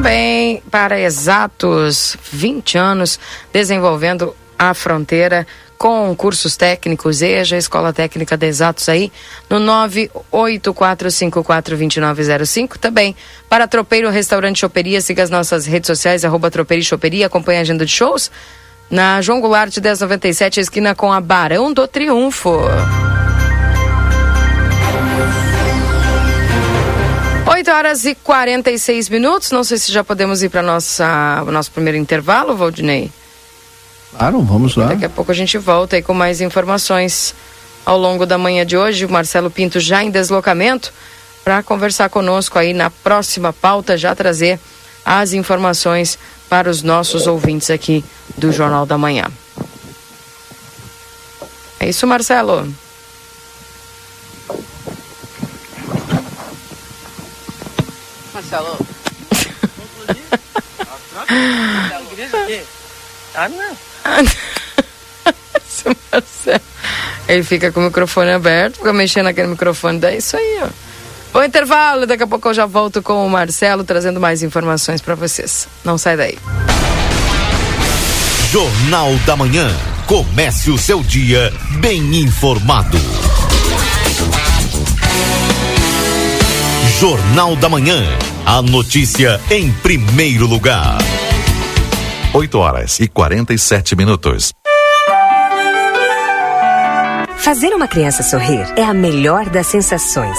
Também para exatos 20 anos desenvolvendo a fronteira com cursos técnicos, EJA, Escola Técnica de Exatos aí, no 984542905. Também para Tropeiro Restaurante Choperia, siga as nossas redes sociais, arroba Tropeiro e Choperia, acompanhe a agenda de shows. Na João Goulart 1097, esquina com a Barão do Triunfo. 8 horas e 46 minutos. Não sei se já podemos ir para o nosso primeiro intervalo, Valdinei.
Claro, vamos lá.
Daqui a pouco a gente volta aí com mais informações ao longo da manhã de hoje. O Marcelo Pinto já em deslocamento para conversar conosco aí na próxima pauta, já trazer as informações para os nossos ouvintes aqui do Jornal da Manhã. É isso, Marcelo.
Marcelo.
Ah, não. Ele fica com o microfone aberto, fica mexendo naquele microfone, daí isso aí, ó. Bom intervalo, daqui a pouco eu já volto com o Marcelo trazendo mais informações para vocês. Não sai daí.
Jornal da Manhã. Comece o seu dia bem informado. Jornal da Manhã.
A notícia em primeiro lugar.
8 horas e 47 minutos.
Fazer uma criança sorrir é a melhor das sensações.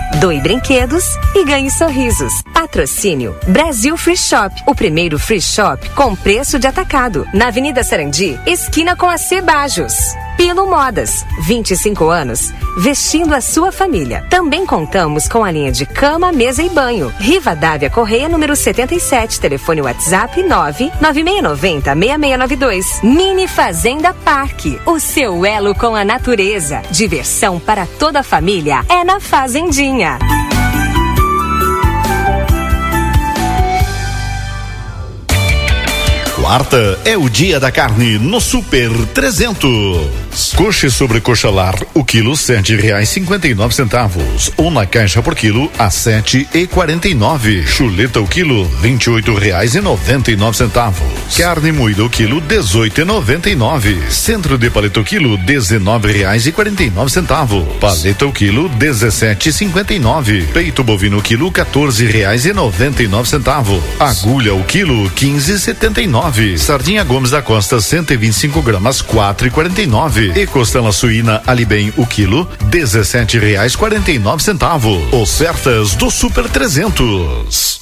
Doe brinquedos e ganhe sorrisos. Patrocínio Brasil Free Shop, o primeiro free shop com preço de atacado. Na Avenida Sarandi, esquina com a Cebajos. Pilo Modas, 25 anos, vestindo a sua família. Também contamos com a linha de cama, mesa e banho. Riva Dávia Correia, número 77, telefone WhatsApp 99690 6692. Mini Fazenda Parque, o seu elo com a natureza. Diversão para toda a família é na Fazendinha.
Quarta é o dia da carne no Super 300. Coxa sobre coxa lar, o quilo sete reais cinquenta e nove centavos. Ou na caixa por quilo a sete e quarenta e nove. Chuleta o quilo vinte e oito reais e noventa e nove centavos. Carne moída o quilo dezoito e noventa e nove. Centro de paleta o quilo dezenove reais e quarenta e nove centavos. Paleta o quilo dezessete e cinquenta e nove. Peito bovino o quilo quatorze reais e noventa e nove centavos. Agulha o quilo quinze setenta e nove. Sardinha Gomes da Costa 125 gramas quatro e quarenta e nove. E costela suína Alibem o quilo dezessete reais quarenta e nove centavos. Ofertas do Super 300.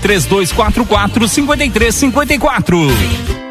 3244 5354.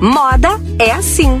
Moda é assim.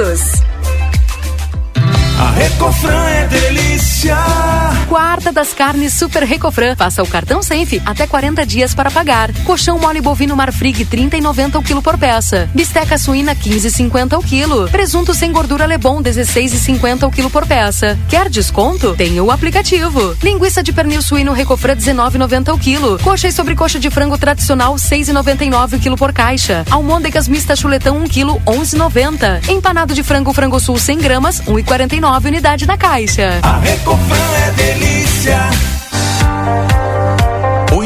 todos.
A Recofran é delícia.
Quarta das carnes Super Recofran. Faça o cartão Senf até 40 dias para pagar. Colchão mole bovino Marfrig 30,90 o quilo por peça. Bisteca suína 15,50 o quilo. Presunto sem gordura Lebon 16,50 o quilo por peça. Quer desconto? Tem o aplicativo. Linguiça de pernil suíno Recofran 19,90 o quilo. Coxa e sobrecoxa de frango tradicional 6,99 o quilo por caixa. Almôndegas mista chuletão 1 quilo 11,90. Empanado de frango frango sul 100 gramas 1,49 nove unidade na caixa.
A Recofran é delícia.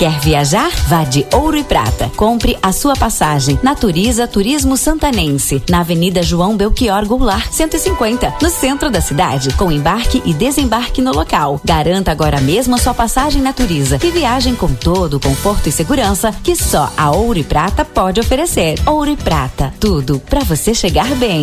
Quer viajar? Vá de Ouro e Prata. Compre a sua passagem. Naturiza Turismo Santanense, na Avenida João Belchior Goulart, 150, no centro da cidade, com embarque e desembarque no local. Garanta agora mesmo a sua passagem Naturiza e viagem com todo o conforto e segurança que só a Ouro e Prata pode oferecer. Ouro e Prata, tudo para você chegar bem.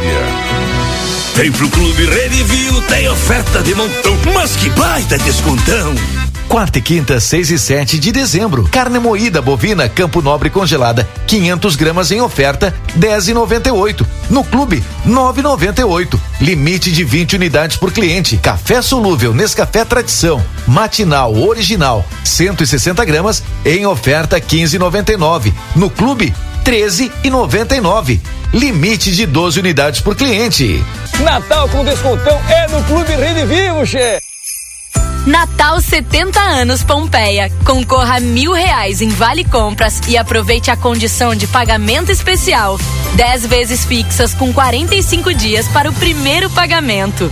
Vem pro Clube Redivio, tem oferta de montão, mas que baita descontão!
Quarta e quinta, 6 e 7 de dezembro. Carne moída bovina Campo Nobre congelada, 500 gramas em oferta, 10,98. No clube, 9,98. Limite de 20 unidades por cliente. Café solúvel Nescafé Tradição, matinal original, 160 gramas em oferta, 15,99. No clube, 13,99. Limite de 12 unidades por cliente.
Natal com descontão é no Clube Rede Vivo, che.
Natal 70 anos Pompeia. Concorra a mil reais em Vale Compras e aproveite a condição de pagamento especial. 10 vezes fixas com 45 dias para o primeiro pagamento.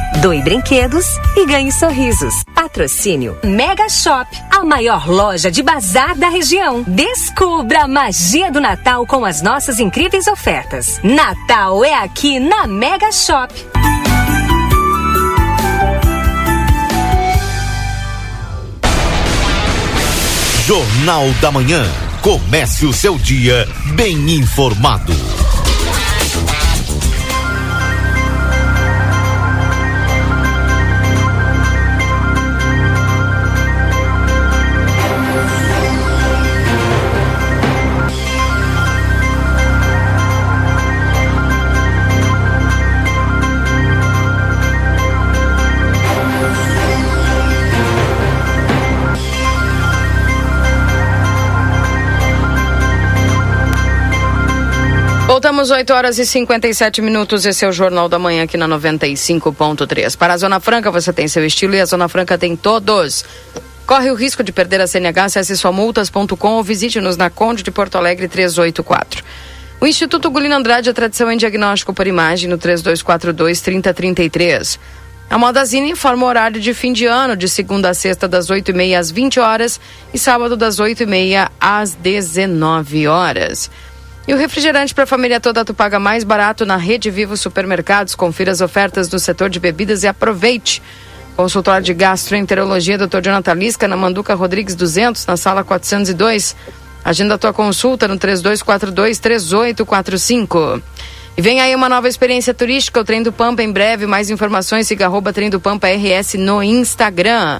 Doe brinquedos e ganhe sorrisos. Patrocínio Mega Shop, a maior loja de bazar da região. Descubra a magia do Natal com as nossas incríveis ofertas. Natal é aqui na Mega Shop.
Jornal da Manhã. Comece o seu dia bem informado.
Voltamos 8 horas e 57 minutos. Esse é o Jornal da Manhã aqui na 95.3. Para a Zona Franca você tem seu estilo e a Zona Franca tem todos. Corre o risco de perder a CNH, acesse somultas.com ou visite-nos na Conde de Porto Alegre 384. O Instituto Gulino Andrade é tradição em diagnóstico por imagem no 3242-3033. A Modazine informa o horário de fim de ano, de segunda a sexta, das 8h30 às 20 horas e sábado, das 8h30 às 19 horas. E o refrigerante para a família toda tu paga mais barato na Rede Vivo Supermercados. Confira as ofertas do setor de bebidas e aproveite. Consultório de Gastroenterologia, Dr. Jonathan Lisca, na Manduca Rodrigues 200, na sala 402. Agenda a tua consulta no 3242-3845. E vem aí uma nova experiência turística, o Trem do Pampa, em breve. Mais informações, siga arroba Trem do Pampa RS no Instagram.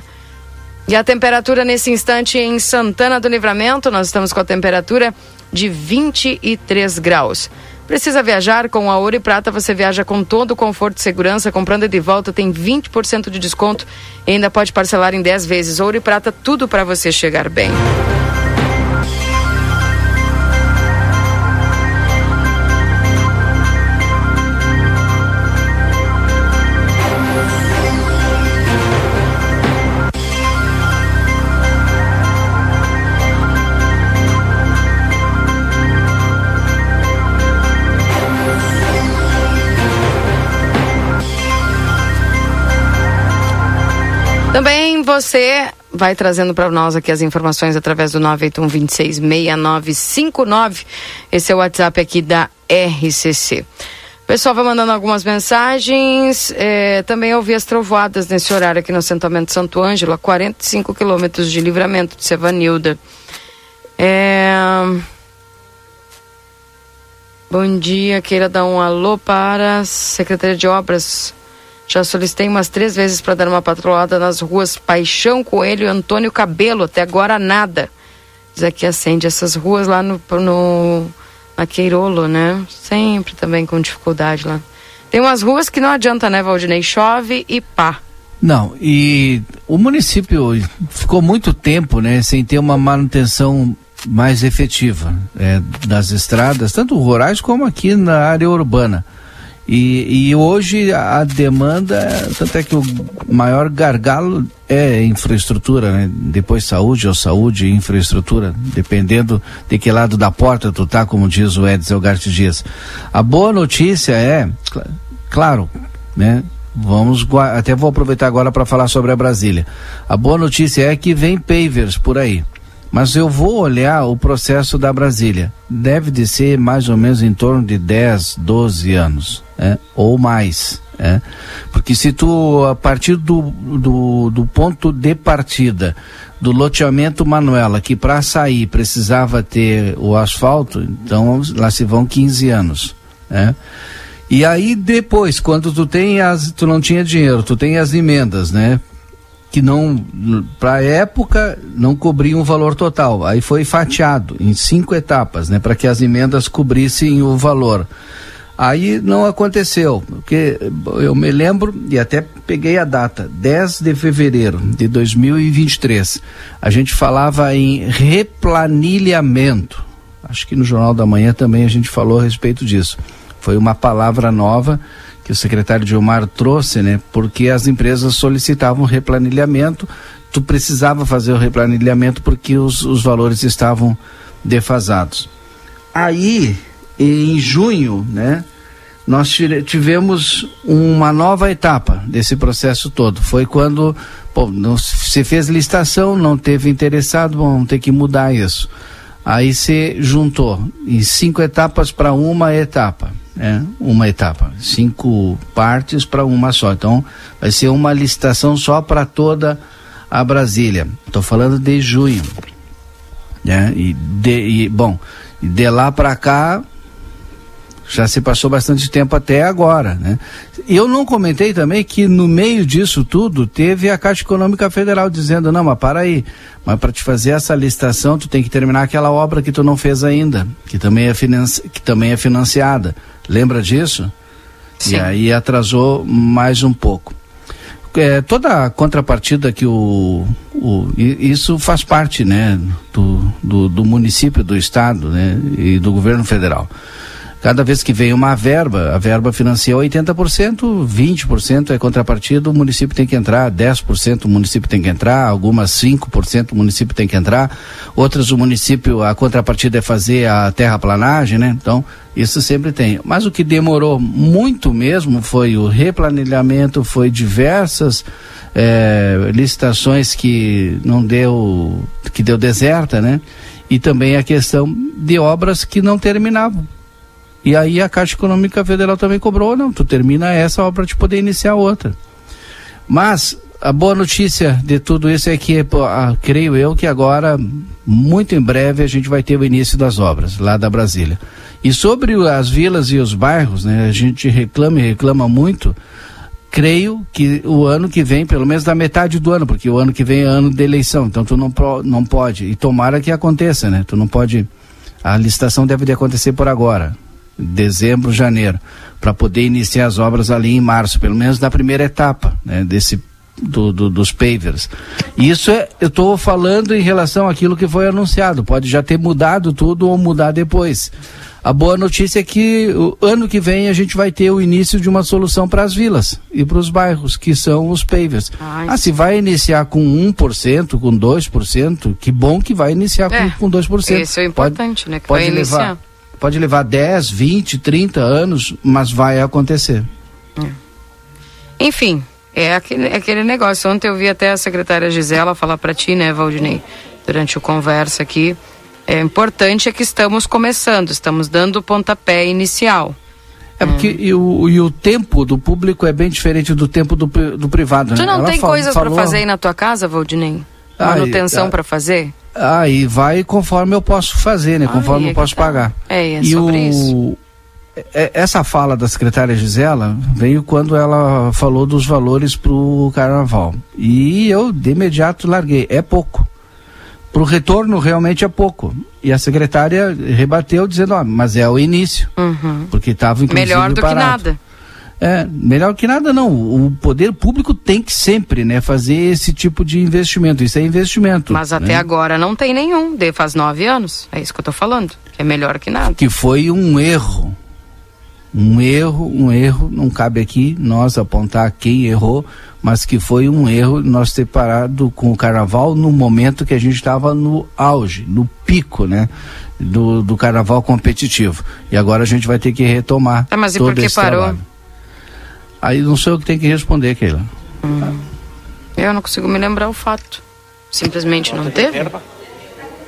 E a temperatura nesse instante em Santana do Livramento, nós estamos com a temperatura de 23 graus. Precisa viajar com a Ouro e Prata, você viaja com todo o conforto e segurança, comprando de volta tem 20% de desconto e ainda pode parcelar em 10 vezes. Ouro e Prata, tudo para você chegar bem. Você vai trazendo para nós aqui as informações através do 981 26 6959. Esse é o WhatsApp aqui da RCC. Pessoal vai mandando algumas mensagens. É, também ouvi as trovoadas nesse horário aqui no assentamento Santo Ângelo, a 45 quilômetros de livramento de Sevanilda. É... Bom dia, queira dar um alô para a Secretaria de Obras já solicitei umas três vezes para dar uma patrulhada nas ruas Paixão Coelho e Antônio Cabelo. Até agora nada. Diz aqui acende essas ruas lá no, no na Queirolo, né? Sempre também com dificuldade lá. Tem umas ruas que não adianta, né, Valdinei? Chove e pá.
Não, e o município ficou muito tempo, né, sem ter uma manutenção mais efetiva é, das estradas, tanto rurais como aqui na área urbana. E, e hoje a demanda, tanto é que o maior gargalo é infraestrutura, né? Depois saúde ou saúde e infraestrutura, dependendo de que lado da porta tu tá, como diz o Edson Garte Dias. A boa notícia é, cl claro, né? Vamos, até vou aproveitar agora para falar sobre a Brasília. A boa notícia é que vem pavers por aí. Mas eu vou olhar o processo da Brasília. Deve de ser mais ou menos em torno de 10, 12 anos, é, ou mais. É. Porque se tu, a partir do, do, do ponto de partida do loteamento Manuela, que para sair precisava ter o asfalto, então lá se vão 15 anos. É. E aí depois, quando tu tem as, tu não tinha dinheiro, tu tem as emendas, né? Que não, para a época, não cobriam o valor total. Aí foi fatiado em cinco etapas, né, para que as emendas cobrissem o valor. Aí não aconteceu, porque eu me lembro, e até peguei a data, 10 de fevereiro de 2023, a gente falava em replanilhamento. Acho que no Jornal da Manhã também a gente falou a respeito disso. Foi uma palavra nova que o secretário Gilmar trouxe, né? Porque as empresas solicitavam replanilhamento, tu precisava fazer o replanilhamento porque os, os valores estavam defasados. Aí, em junho, né? Nós tivemos uma nova etapa desse processo todo. Foi quando pô, não, se fez licitação, não teve interessado, vamos ter que mudar isso. Aí se juntou em cinco etapas para uma etapa é, uma etapa, cinco partes para uma só. Então, vai ser uma licitação só para toda a Brasília. Estou falando de junho. Né? E, de, e bom, de lá para cá já se passou bastante tempo até agora, né? Eu não comentei também que no meio disso tudo teve a Caixa Econômica Federal dizendo não, mas para aí, mas para te fazer essa licitação tu tem que terminar aquela obra que tu não fez ainda, que também é, financi que também é financiada. Lembra disso? Sim. E aí atrasou mais um pouco. É, toda a contrapartida que o, o isso faz parte né do, do, do município do estado né e do governo federal Cada vez que vem uma verba, a verba financia 80%, 20% é contrapartida, o município tem que entrar, 10% o município tem que entrar, algumas 5% o município tem que entrar, outras o município, a contrapartida é fazer a terraplanagem, né? Então, isso sempre tem. Mas o que demorou muito mesmo foi o replanilhamento, foi diversas é, licitações que não deu, que deu deserta, né? E também a questão de obras que não terminavam. E aí a Caixa Econômica Federal também cobrou, não, tu termina essa obra para te poder iniciar outra. Mas a boa notícia de tudo isso é que, creio eu, que agora, muito em breve, a gente vai ter o início das obras lá da Brasília. E sobre as vilas e os bairros, né, a gente reclama e reclama muito. Creio que o ano que vem, pelo menos da metade do ano, porque o ano que vem é ano de eleição, então tu não, não pode, e tomara que aconteça, né? Tu não pode, a licitação deve de acontecer por agora, dezembro, janeiro, para poder iniciar as obras ali em março, pelo menos na primeira etapa, né? Desse do, do, dos pavers. Isso é, eu estou falando em relação àquilo que foi anunciado. Pode já ter mudado tudo ou mudar depois. A boa notícia é que o ano que vem a gente vai ter o início de uma solução para as vilas e para os bairros, que são os pavers. Ai. Ah, se vai iniciar com 1%, com 2%, que bom que vai iniciar é, com, com 2%.
Isso é importante,
pode,
né? Que
pode levar, iniciar. Pode levar 10, 20, 30 anos, mas vai acontecer.
É. Enfim, é aquele, é aquele negócio. Ontem eu vi até a secretária Gisela falar para ti, né, Valdinei, durante o conversa aqui é importante é que estamos começando, estamos dando o pontapé inicial.
É porque hum. e, o, e o tempo do público é bem diferente do tempo do, do privado.
Tu
né?
não tem coisas para fazer aí na tua casa, Valdinei? Manutenção para fazer?
Aí vai conforme eu posso fazer, né? Conforme eu posso tá. pagar.
É, é sobre o... isso.
É, essa fala da secretária Gisela veio quando ela falou dos valores para o carnaval. E eu de imediato larguei. É pouco para o retorno realmente é pouco. E a secretária rebateu dizendo, ó, mas é o início. Uhum. Porque estava inclusive
Melhor do
parado.
que nada.
É, melhor que nada não. O poder público tem que sempre, né, fazer esse tipo de investimento. Isso é investimento.
Mas até
né?
agora não tem nenhum. De faz nove anos. É isso que eu estou falando. É melhor que nada.
Que foi um erro. Um erro, um erro. Não cabe aqui nós apontar quem errou, mas que foi um erro nós ter parado com o carnaval no momento que a gente estava no auge, no pico, né? Do, do carnaval competitivo. E agora a gente vai ter que retomar.
Ah, mas e por que parou? Trabalho.
Aí não sou eu que tenho que responder, Keila.
Hum. Eu não consigo me lembrar o fato. Simplesmente não teve?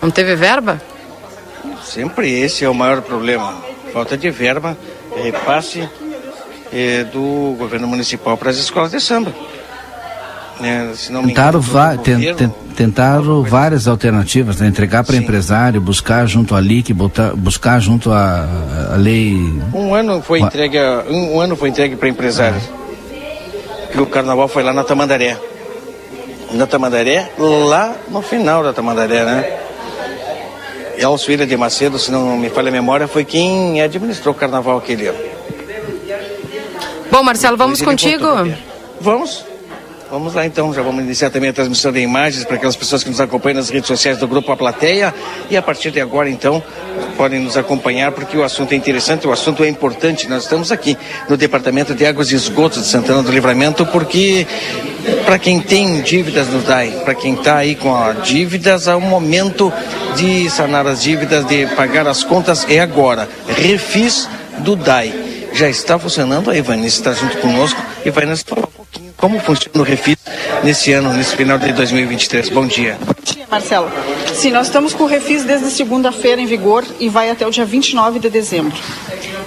Não teve verba?
Sempre esse é o maior problema. Falta de verba, repasse eh, do governo municipal para as escolas de samba.
Né? tentaram, governo, tentaram várias alternativas, né? entregar para empresário, buscar junto à LIC, botar, buscar junto à, à lei.
Um ano foi entregue, um, um ano foi entregue para empresários. Que o carnaval foi lá na Tamandaré. Na Tamandaré, lá no final da Tamandaré, né? Elcio Filha de Macedo, se não me falha a memória, foi quem administrou o carnaval aquele ano.
Bom, Marcelo, vamos contigo?
Vamos. Vamos lá então, já vamos iniciar também a transmissão de imagens para aquelas pessoas que nos acompanham nas redes sociais do Grupo A Plateia. E a partir de agora, então, podem nos acompanhar porque o assunto é interessante, o assunto é importante. Nós estamos aqui no Departamento de Águas e Esgotos de Santana do Livramento porque para quem tem dívidas no DAI, para quem está aí com dívidas, é o momento de sanar as dívidas, de pagar as contas é agora. Refis do DAI já está funcionando. A Ivanice está junto conosco e vai nos falar um pouquinho como funciona o Refis nesse ano, nesse final de 2023. Bom dia.
Bom dia, Marcelo. Sim, nós estamos com o Refis desde segunda-feira em vigor e vai até o dia 29 de dezembro.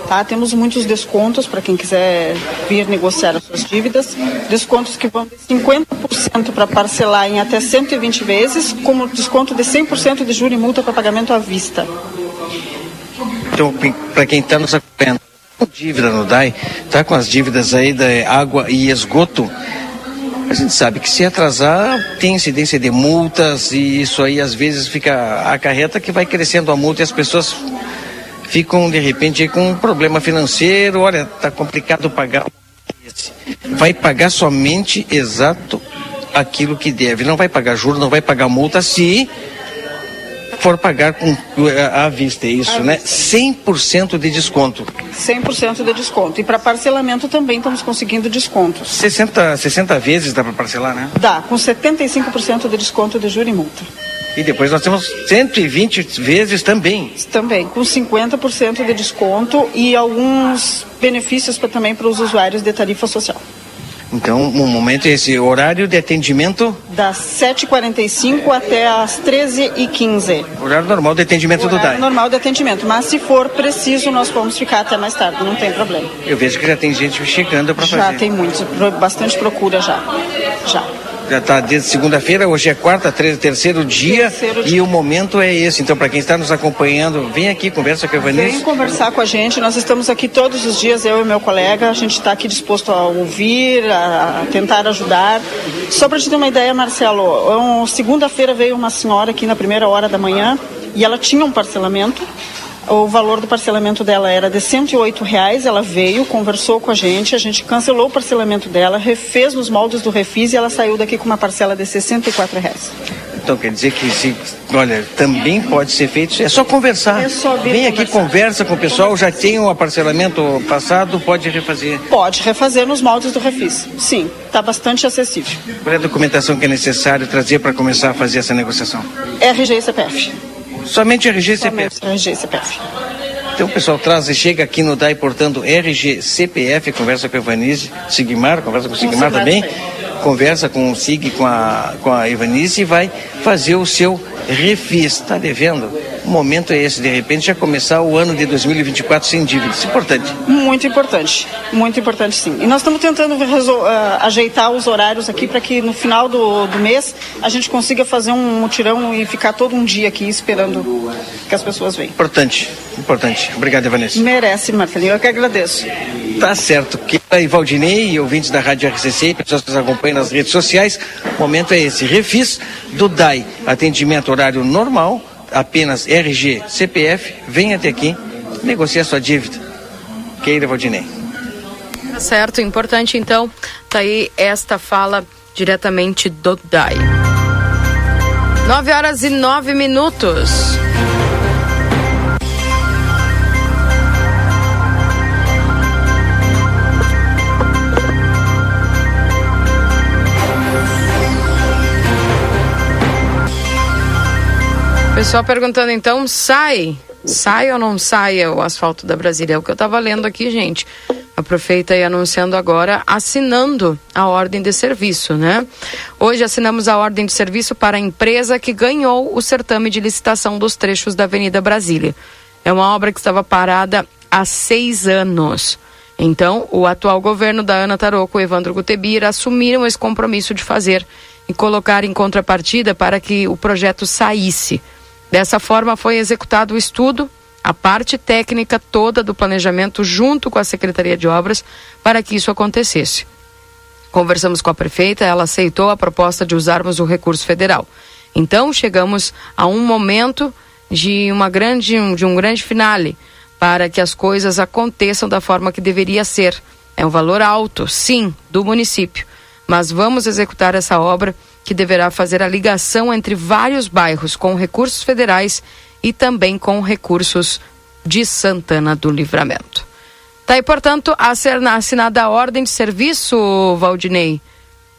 Tá? Temos muitos descontos para quem quiser vir negociar as suas dívidas. Descontos que vão de 50% para parcelar em até 120 vezes, como desconto de 100% de juros e multa para pagamento à vista.
Então, para quem está nos acompanhando, dívida no DAI, tá com as dívidas aí da água e esgoto, a gente sabe que se atrasar tem incidência de multas e isso aí às vezes fica acarreta que vai crescendo a multa e as pessoas ficam de repente com um problema financeiro, olha, tá complicado pagar. Vai pagar somente exato aquilo que deve, não vai pagar juros, não vai pagar multa se for pagar com eh, à vista, é isso, né? 100% de desconto.
100% de desconto. E para parcelamento também estamos conseguindo descontos.
60, 60 vezes dá para parcelar, né?
Dá, com 75% de desconto de juro e multa.
E depois nós temos 120 vezes também.
Também, com 50% de desconto e alguns benefícios pra, também para os usuários de tarifa social.
Então, no momento, esse horário de atendimento.
Das 7h45 até as 13h15.
Horário normal de atendimento
horário
do DAI.
normal de atendimento. Mas se for preciso, nós vamos ficar até mais tarde, não tem problema.
Eu vejo que já tem gente chegando para fazer.
Já tem muitos, bastante procura já. Já.
Já está desde segunda-feira, hoje é quarta, treze, terceiro dia, terceiro dia. e o momento é esse. Então, para quem está nos acompanhando, vem aqui, conversa com a Vanessa.
Vem conversar com a gente. Nós estamos aqui todos os dias, eu e meu colega. A gente está aqui disposto a ouvir, a, a tentar ajudar. Só para te ter uma ideia, Marcelo, segunda-feira veio uma senhora aqui na primeira hora da manhã e ela tinha um parcelamento o valor do parcelamento dela era de 108 reais. Ela veio, conversou com a gente, a gente cancelou o parcelamento dela, refez nos moldes do Refis e ela saiu daqui com uma parcela de 64 reais.
Então quer dizer que se, olha, também pode ser feito, é só conversar.
É só vir
Vem
conversar.
aqui, conversa com o pessoal, já tem um parcelamento passado, pode refazer.
Pode refazer nos moldes do Refis. Sim, está bastante acessível.
Qual é a documentação que é necessário trazer para começar a fazer essa negociação?
RG e CPF.
Somente RG e
CPF? RG e CPF.
Então o pessoal traz e chega aqui no DAI, portanto, RG, CPF, conversa com a Evanise, Sigmar, conversa com o Sigmar também, conversa com o Sig, com a, com a Evanise e vai fazer o seu refis. Está devendo? O momento é esse, de repente já começar o ano de 2024 sem dívidas. Importante.
Muito importante, muito importante sim. E nós estamos tentando uh, ajeitar os horários aqui para que no final do, do mês a gente consiga fazer um mutirão e ficar todo um dia aqui esperando que as pessoas venham.
Importante, importante. Obrigado, Vanessa.
Merece, Marcelinho, eu que agradeço.
Tá certo. Keila e Valdinei e ouvintes da Rádio RCC, pessoas que nos acompanham nas redes sociais, o momento é esse. Refis do DAI, atendimento horário normal, apenas RG, CPF, vem até aqui, negocia sua dívida. Keila Valdinei.
Tá certo, importante então, tá aí esta fala diretamente do DAI. 9 horas e 9 minutos. Pessoal perguntando então, sai? Sai ou não sai o asfalto da Brasília? É o que eu estava lendo aqui, gente. A prefeita aí anunciando agora, assinando a ordem de serviço, né? Hoje assinamos a ordem de serviço para a empresa que ganhou o certame de licitação dos trechos da Avenida Brasília. É uma obra que estava parada há seis anos. Então, o atual governo da Ana Taroco e Evandro Gutebira assumiram esse compromisso de fazer e colocar em contrapartida para que o projeto saísse. Dessa forma, foi executado o estudo, a parte técnica toda do planejamento, junto com a Secretaria de Obras, para que isso acontecesse. Conversamos com a prefeita, ela aceitou a proposta de usarmos o recurso federal. Então, chegamos a um momento de, uma grande, de um grande finale para que as coisas aconteçam da forma que deveria ser. É um valor alto, sim, do município, mas vamos executar essa obra que deverá fazer a ligação entre vários bairros com recursos federais e também com recursos de Santana do Livramento. Está aí, portanto, a ser assinada a ordem de serviço, Valdinei,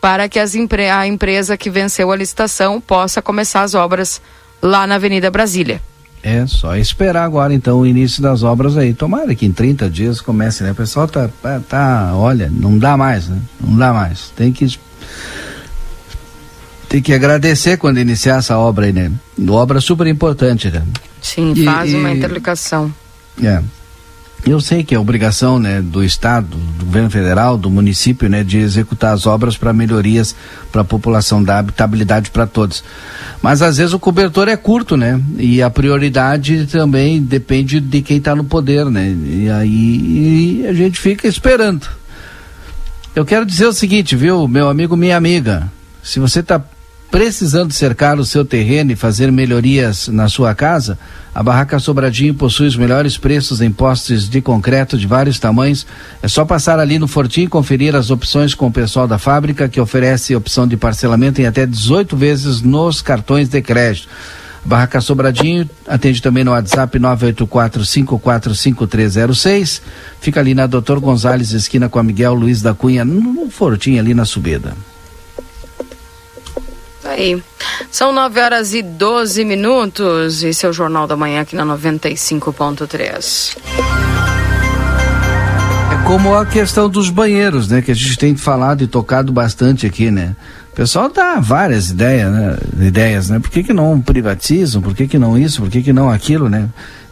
para que empre a empresa que venceu a licitação possa começar as obras lá na Avenida Brasília.
É só esperar agora então o início das obras aí. Tomara que em 30 dias comece, né? O pessoal tá, tá, olha, não dá mais, né? Não dá mais. Tem que tem que agradecer quando iniciar essa obra aí, né? Obra super importante, né?
Sim, e, faz uma interligação.
É. Eu sei que é obrigação, né, do estado, do governo federal, do município, né, de executar as obras para melhorias para a população, dar habitabilidade para todos. Mas às vezes o cobertor é curto, né? E a prioridade também depende de quem está no poder, né? E aí e a gente fica esperando. Eu quero dizer o seguinte, viu, meu amigo, minha amiga, se você está precisando cercar o seu terreno e fazer melhorias na sua casa, a Barraca Sobradinho possui os melhores preços em postes de concreto de vários tamanhos. É só passar ali no Fortim e conferir as opções com o pessoal da fábrica, que oferece opção de parcelamento em até 18 vezes nos cartões de crédito. Barraca Sobradinho atende também no WhatsApp 984545306. Fica ali na Doutor Gonzalez, esquina com a Miguel Luiz da Cunha, no, Fortinho ali na subida.
Aí. São 9 horas e 12 minutos. Esse é o Jornal da Manhã aqui na 95.3.
É como a questão dos banheiros, né? Que a gente tem falado e tocado bastante aqui, né? O pessoal dá várias ideias, né? Ideias, né? Por que, que não privatizam? Por que, que não isso? Por que, que não aquilo, né?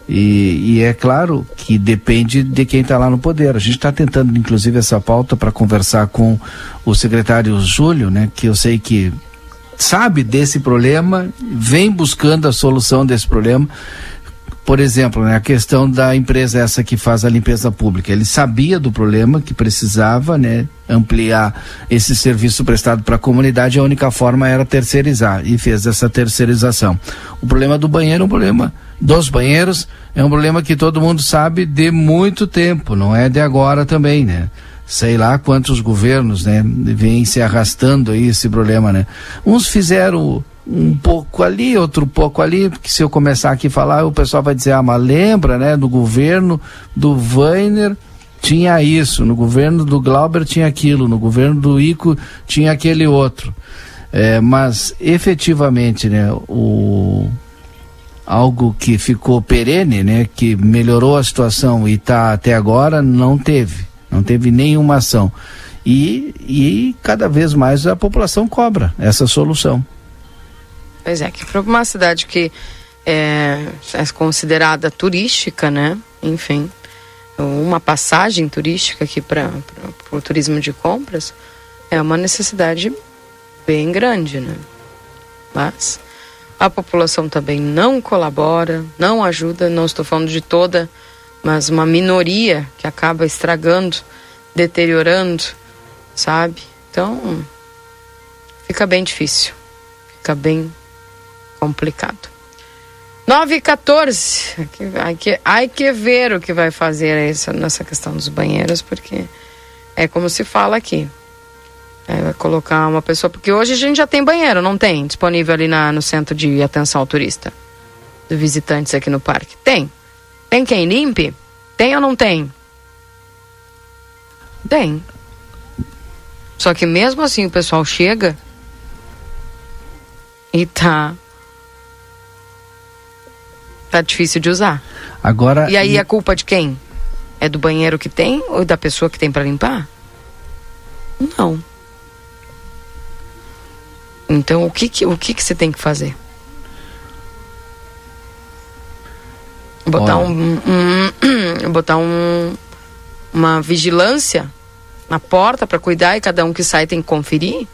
E, e é claro que depende de quem está lá no poder. A gente está tentando, inclusive, essa pauta para conversar com o secretário Júlio, né? Que eu sei que sabe desse problema, vem buscando a solução desse problema. Por exemplo, né, a questão da empresa essa que faz a limpeza pública. Ele sabia do problema que precisava né, ampliar esse serviço prestado para a comunidade. A única forma era terceirizar e fez essa terceirização. O problema do banheiro é um problema dos banheiros, é um problema que todo mundo sabe de muito tempo, não é de agora também, né? Sei lá quantos governos, né, vêm se arrastando aí esse problema, né? Uns fizeram um pouco ali, outro pouco ali, porque se eu começar aqui a falar, o pessoal vai dizer, ah, mas lembra, né, do governo do Weiner tinha isso, no governo do Glauber tinha aquilo, no governo do Ico tinha aquele outro. É, mas efetivamente, né, o algo que ficou perene, né, que melhorou a situação e está até agora, não teve. Não teve nenhuma ação. E, e cada vez mais a população cobra essa solução.
Pois é, que para uma cidade que é, é considerada turística, né? Enfim, uma passagem turística aqui para o turismo de compras é uma necessidade bem grande, né? Mas a população também não colabora, não ajuda, não estou falando de toda mas uma minoria que acaba estragando, deteriorando, sabe? Então, fica bem difícil, fica bem complicado. 9 e 14. Hay que, hay que ver o que vai fazer essa, nessa questão dos banheiros, porque é como se fala aqui. É, vai colocar uma pessoa. Porque hoje a gente já tem banheiro, não tem? Disponível ali na, no centro de atenção ao turista. De visitantes aqui no parque. Tem. Tem quem limpe? Tem ou não tem? Tem. Só que mesmo assim o pessoal chega e tá tá difícil de usar.
Agora
E aí a culpa de quem? É do banheiro que tem ou da pessoa que tem para limpar? Não. Então o que que, o que que você tem que fazer? Botar um, um botar um uma vigilância na porta para cuidar e cada um que sai tem que conferir?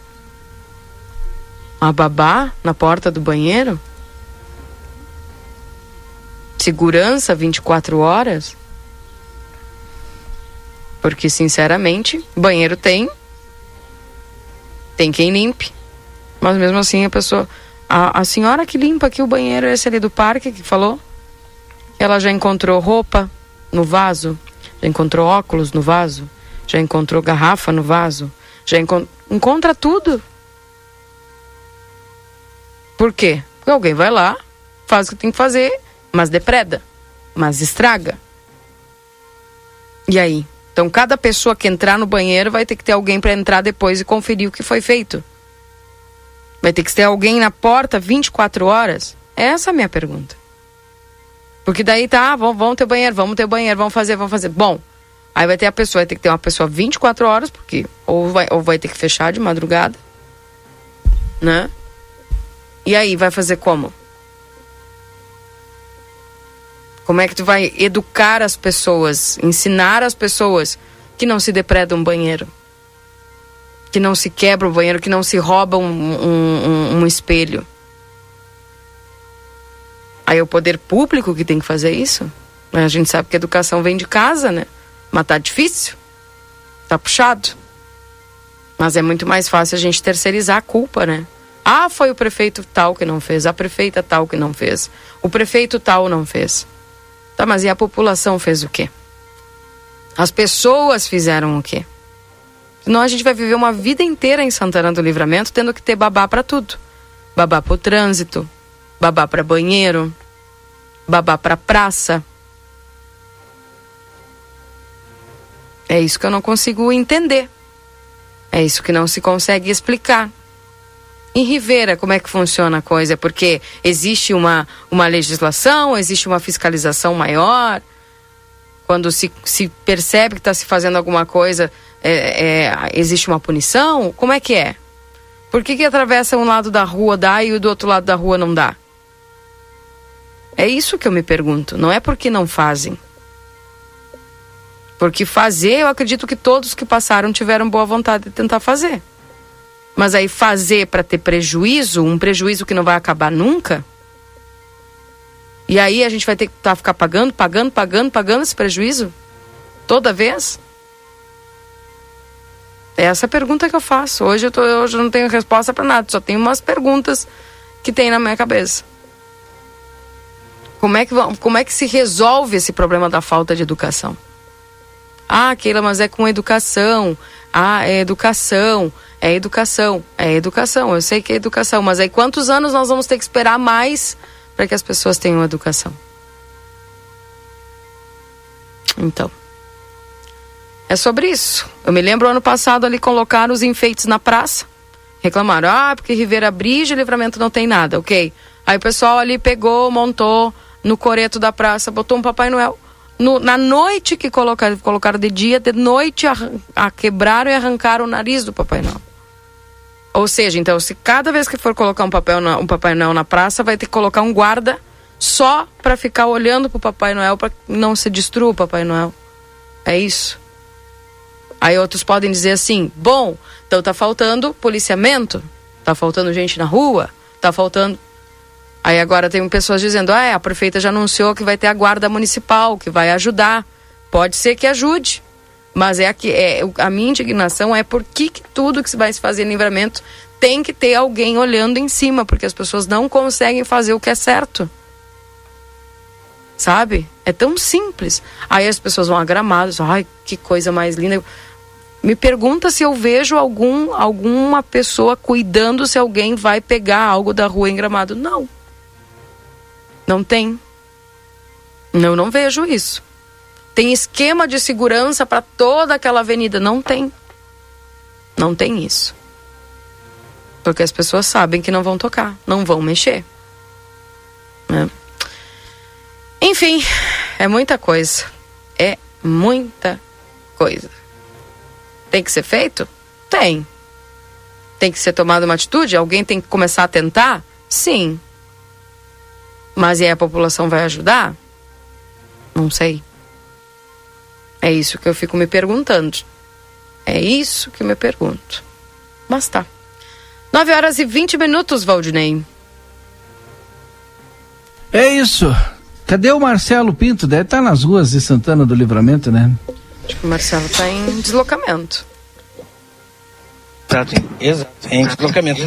Uma babá na porta do banheiro? Segurança 24 horas? Porque, sinceramente, banheiro tem, tem quem limpe. Mas mesmo assim a pessoa. A, a senhora que limpa aqui o banheiro, esse ali do parque que falou, ela já encontrou roupa no vaso, já encontrou óculos no vaso, já encontrou garrafa no vaso, já encon encontra tudo. Por quê? Porque alguém vai lá, faz o que tem que fazer, mas depreda, mas estraga. E aí? Então, cada pessoa que entrar no banheiro vai ter que ter alguém para entrar depois e conferir o que foi feito. Vai ter que ter alguém na porta 24 horas? Essa é a minha pergunta. Porque daí tá, ah, vamos, vamos ter banheiro, vamos ter banheiro, vamos fazer, vamos fazer. Bom, aí vai ter a pessoa, vai ter que ter uma pessoa 24 horas, porque ou vai, ou vai ter que fechar de madrugada, né? E aí, vai fazer como? Como é que tu vai educar as pessoas, ensinar as pessoas que não se depredam um banheiro? Que não se quebra um banheiro, que não se rouba um, um, um espelho? Aí é o poder público que tem que fazer isso? A gente sabe que a educação vem de casa, né? Mas tá difícil. Tá puxado. Mas é muito mais fácil a gente terceirizar a culpa, né? Ah, foi o prefeito tal que não fez, a prefeita tal que não fez, o prefeito tal não fez. Tá, mas e a população fez o quê? As pessoas fizeram o quê? Senão a gente vai viver uma vida inteira em Santana do Livramento tendo que ter babá para tudo. Babá pro trânsito, babá para banheiro, babá para praça. É isso que eu não consigo entender. É isso que não se consegue explicar. Em Rivera, como é que funciona a coisa? Porque existe uma, uma legislação, existe uma fiscalização maior. Quando se, se percebe que está se fazendo alguma coisa, é, é, existe uma punição? Como é que é? Por que, que atravessa um lado da rua dá e o do outro lado da rua não dá? É isso que eu me pergunto. Não é porque não fazem. Porque fazer, eu acredito que todos que passaram tiveram boa vontade de tentar fazer. Mas aí fazer para ter prejuízo, um prejuízo que não vai acabar nunca. E aí a gente vai ter que tá, ficar pagando, pagando, pagando, pagando esse prejuízo toda vez? É essa pergunta que eu faço. Hoje eu, tô, hoje eu não tenho resposta para nada, só tenho umas perguntas que tem na minha cabeça. Como é, que, como é que se resolve esse problema da falta de educação? Ah, Keila, mas é com educação. Ah, é educação. É educação. É educação. Eu sei que é educação. Mas aí quantos anos nós vamos ter que esperar mais para que as pessoas tenham educação? Então. É sobre isso. Eu me lembro ano passado ali colocaram os enfeites na praça. Reclamaram, ah, porque Ribeira Brige e Livramento não tem nada, ok. Aí o pessoal ali pegou, montou no coreto da praça, botou um Papai Noel. No, na noite que colocaram, colocaram de dia, de noite a, a quebraram e arrancaram o nariz do Papai Noel. Ou seja, então, se cada vez que for colocar um, papel na, um Papai Noel na praça, vai ter que colocar um guarda só para ficar olhando pro Papai Noel para não se destrua o Papai Noel. É isso. Aí outros podem dizer assim: bom, então tá faltando policiamento, tá faltando gente na rua, tá faltando. Aí agora tem pessoas dizendo: ah, é, a prefeita já anunciou que vai ter a guarda municipal, que vai ajudar. Pode ser que ajude. Mas é, é a minha indignação é por que, que tudo que se vai se fazer em livramento tem que ter alguém olhando em cima, porque as pessoas não conseguem fazer o que é certo. Sabe? É tão simples. Aí as pessoas vão a gramados, ai, que coisa mais linda. Me pergunta se eu vejo algum, alguma pessoa cuidando se alguém vai pegar algo da rua em gramado. Não. Não tem. Eu não vejo isso. Tem esquema de segurança para toda aquela avenida? Não tem. Não tem isso. Porque as pessoas sabem que não vão tocar, não vão mexer. É. Enfim, é muita coisa. É muita coisa. Tem que ser feito? Tem. Tem que ser tomada uma atitude? Alguém tem que começar a tentar? Sim. Mas e aí a população vai ajudar? Não sei. É isso que eu fico me perguntando. É isso que eu me pergunto. Mas tá. 9 horas e 20 minutos, Valdinei.
É isso. Cadê o Marcelo Pinto? Deve estar nas ruas de Santana do Livramento, né?
Acho que o Marcelo está em deslocamento.
Exato, exato. Em deslocamento.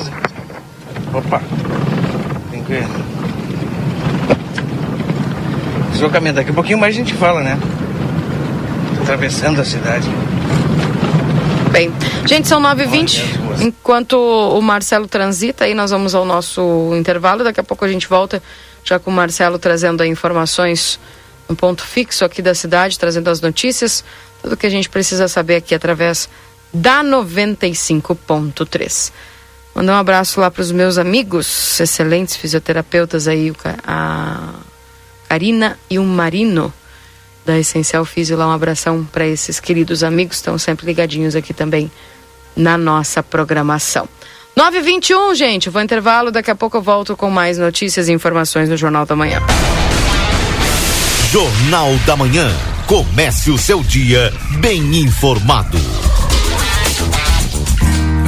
Opa. Tem que ver. Deslocamento. Daqui a pouquinho mais a gente fala, né? Atravessando a cidade.
Bem, gente, são 9h20. Enquanto o Marcelo transita, aí nós vamos ao nosso intervalo. Daqui a pouco a gente volta já com o Marcelo trazendo aí informações no ponto fixo aqui da cidade, trazendo as notícias, tudo que a gente precisa saber aqui através da 95.3. Mandar um abraço lá para os meus amigos, excelentes fisioterapeutas aí, a Karina e o Marino da Essencial Físio. Lá um abração para esses queridos amigos, estão sempre ligadinhos aqui também na nossa programação. 9h21, gente, vou intervalo, daqui a pouco eu volto com mais notícias e informações no Jornal da Manhã.
Jornal da Manhã. Comece o seu dia bem informado.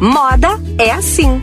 Moda é assim.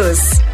todos.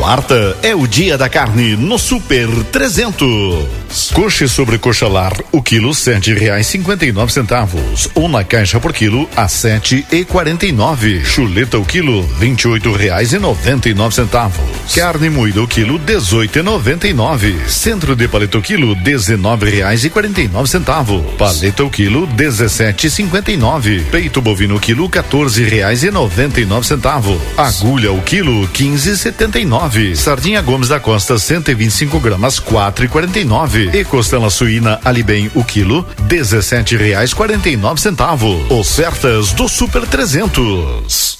Quarta é o dia da carne no Super 300. Coxa sobre coxa lar, o quilo sete reais cinquenta e nove centavos. Ou na caixa por quilo a sete e quarenta e nove. Chuleta o quilo vinte e oito reais e noventa e nove centavos. Carne moída o quilo dezoito e noventa e nove. Centro de paleta o quilo dezenove reais e quarenta e nove centavos. Paleta o quilo dezessete e cinquenta e nove. Peito bovino o quilo quatorze reais e noventa e nove centavos. Agulha o quilo quinze e setenta e nove. Sardinha Gomes da Costa cento e vinte e cinco gramas quatro e quarenta e nove. E costela suína ali bem o quilo dezessete reais quarenta e nove centavos. Ofertas do Super 300.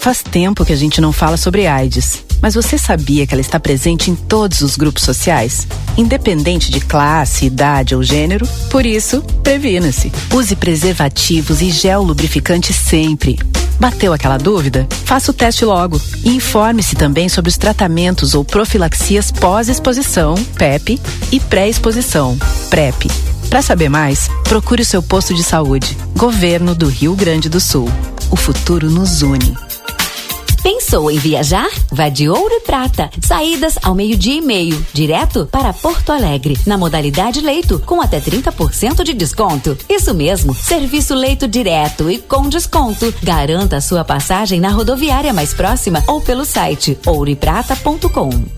Faz tempo que a gente não fala sobre AIDS, mas você sabia que ela está presente em todos os grupos sociais, independente de classe, idade ou gênero? Por isso, previna-se. Use preservativos e gel lubrificante sempre. Bateu aquela dúvida? Faça o teste logo e informe-se também sobre os tratamentos ou profilaxias pós-exposição, PEP e pré-exposição, PrEP. Para saber mais, procure o seu posto de saúde. Governo do Rio Grande do Sul. O futuro nos une.
Pensou em viajar? Vá de Ouro e Prata. Saídas ao meio-dia e meio, direto para Porto Alegre, na modalidade leito, com até 30% de desconto. Isso mesmo, serviço leito direto e com desconto. Garanta sua passagem na rodoviária mais próxima ou pelo site ouroeprata.com.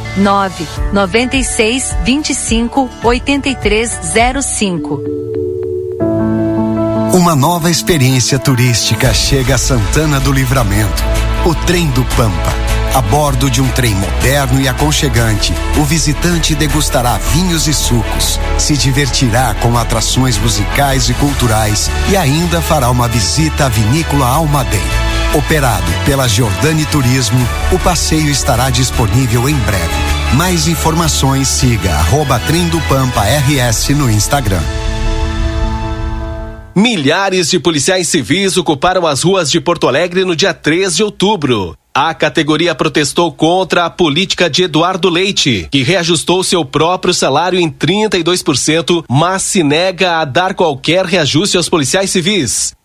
9 96 25 8305.
Uma nova experiência turística chega a Santana do Livramento. O Trem do Pampa. A bordo de um trem moderno e aconchegante, o visitante degustará vinhos e sucos, se divertirá com atrações musicais e culturais e ainda fará uma visita à vinícola Almaden. Operado pela Giordani Turismo, o passeio estará disponível em breve. Mais informações siga arroba Pampa RS no Instagram.
Milhares de policiais civis ocuparam as ruas de Porto Alegre no dia 3 de outubro.
A categoria protestou contra a política de Eduardo Leite, que reajustou seu próprio salário em 32%, mas se nega a dar qualquer reajuste aos policiais civis.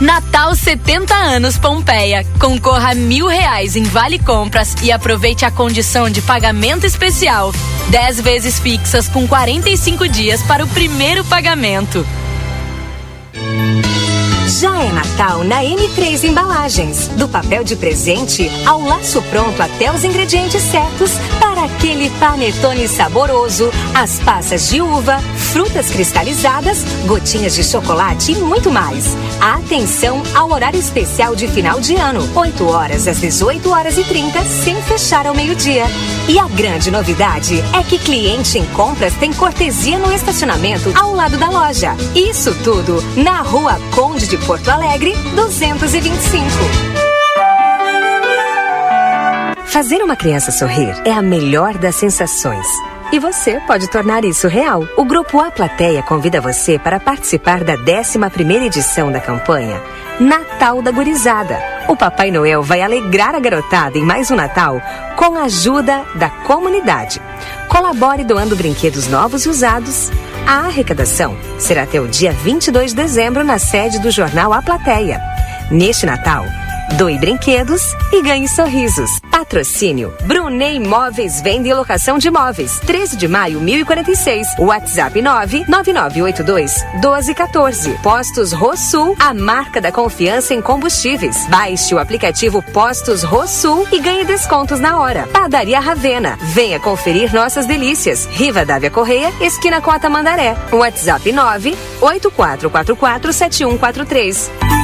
Natal 70 anos Pompeia. Concorra a mil reais em Vale Compras e aproveite a condição de pagamento especial. 10 vezes fixas com 45 dias para o primeiro pagamento.
Já é Natal na M3 Embalagens. Do papel de presente ao laço pronto até os ingredientes certos para aquele panetone saboroso, as passas de uva, frutas cristalizadas, gotinhas de chocolate e muito mais. Atenção ao horário especial de final de ano, 8 horas às 18 horas e 30, sem fechar ao meio-dia. E a grande novidade é que cliente em compras tem cortesia no estacionamento ao lado da loja. Isso tudo na rua Conde de Porto Alegre, 225. Fazer uma criança sorrir é a melhor das sensações. E você pode tornar isso real. O Grupo A Plateia convida você para participar da 11ª edição da campanha Natal da Gurizada. O Papai Noel vai alegrar a garotada em mais um Natal com a ajuda da comunidade. Colabore doando brinquedos novos e usados. A arrecadação será até o dia 22 de dezembro na sede do jornal A Plateia. Neste Natal, Doe brinquedos e ganhe sorrisos. Patrocínio Brunei Imóveis Venda e Locação de Imóveis. 13 de maio, 1046. WhatsApp 99982 1214. Postos Rosul, a marca da confiança em combustíveis. Baixe o aplicativo Postos Rosul e ganhe descontos na hora. Padaria Ravena. Venha conferir nossas delícias. Riva Dávia Correia, esquina com a Tamandaré. WhatsApp 98444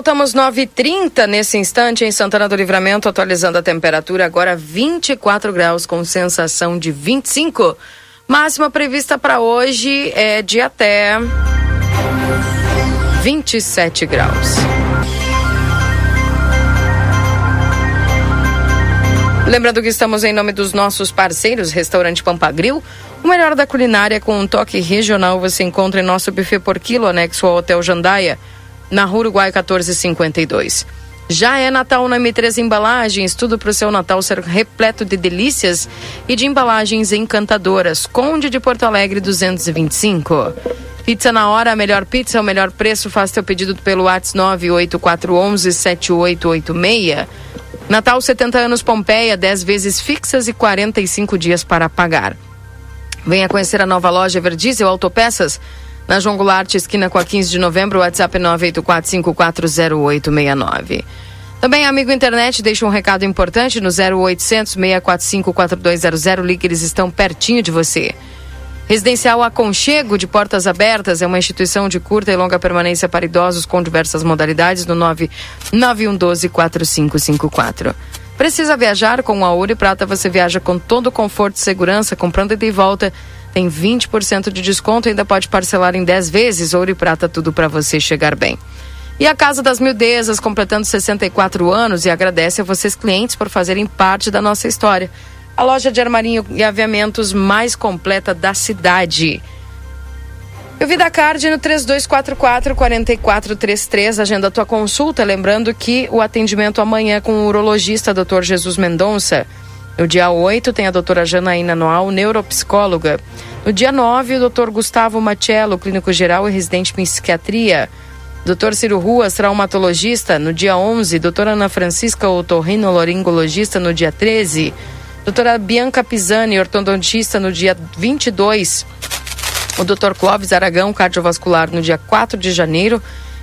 Voltamos 9h30 nesse instante em Santana do Livramento, atualizando a temperatura agora 24 graus com sensação de 25. Máxima prevista para hoje é de até 27 graus. Lembrando que estamos em nome dos nossos parceiros, Restaurante Pampagril. O melhor da culinária com um toque regional você encontra em nosso buffet por quilo, anexo ao Hotel Jandaia na Rua Uruguai 1452. Já é Natal na M3 Embalagens, tudo para o seu Natal ser repleto de delícias e de embalagens encantadoras. Conde de Porto Alegre 225. Pizza na hora, a melhor pizza, o melhor preço. Faça teu pedido pelo WhatsApp 98411 7886. Natal 70 anos Pompeia, 10 vezes fixas e 45 dias para pagar. Venha conhecer a nova loja Verdiesel Autopeças na João Goulart, esquina com a 15 de novembro, WhatsApp 984540869. Também, amigo internet, deixa um recado importante no 0800 645 4200. Ligue, eles estão pertinho de você. Residencial Aconchego de Portas Abertas é uma instituição de curta e longa permanência para idosos com diversas modalidades no 99112 4554. Precisa viajar com a Ouro e Prata? Você viaja com todo o conforto e segurança, comprando ida e volta tem 20% de desconto e ainda pode parcelar em 10 vezes. Ouro e prata, tudo para você chegar bem. E a Casa das Mildezas, completando 64 anos, e agradece a vocês, clientes, por fazerem parte da nossa história. A loja de armarinho e aviamentos mais completa da cidade. Eu vi da Card no 3244-4433. Agenda a tua consulta. Lembrando que o atendimento amanhã é com o urologista Dr. Jesus Mendonça. No dia 8 tem a doutora Janaína Noal, neuropsicóloga. No dia 9, o doutor Gustavo Machello, clínico geral e residente em psiquiatria. Dr. Ciro Ruas, traumatologista, no dia 11. Doutora Ana Francisca, otorrinolaringologista, no dia 13. Doutora Bianca Pisani, ortodontista, no dia 22. O Dr. Clóvis Aragão, cardiovascular, no dia 4 de janeiro.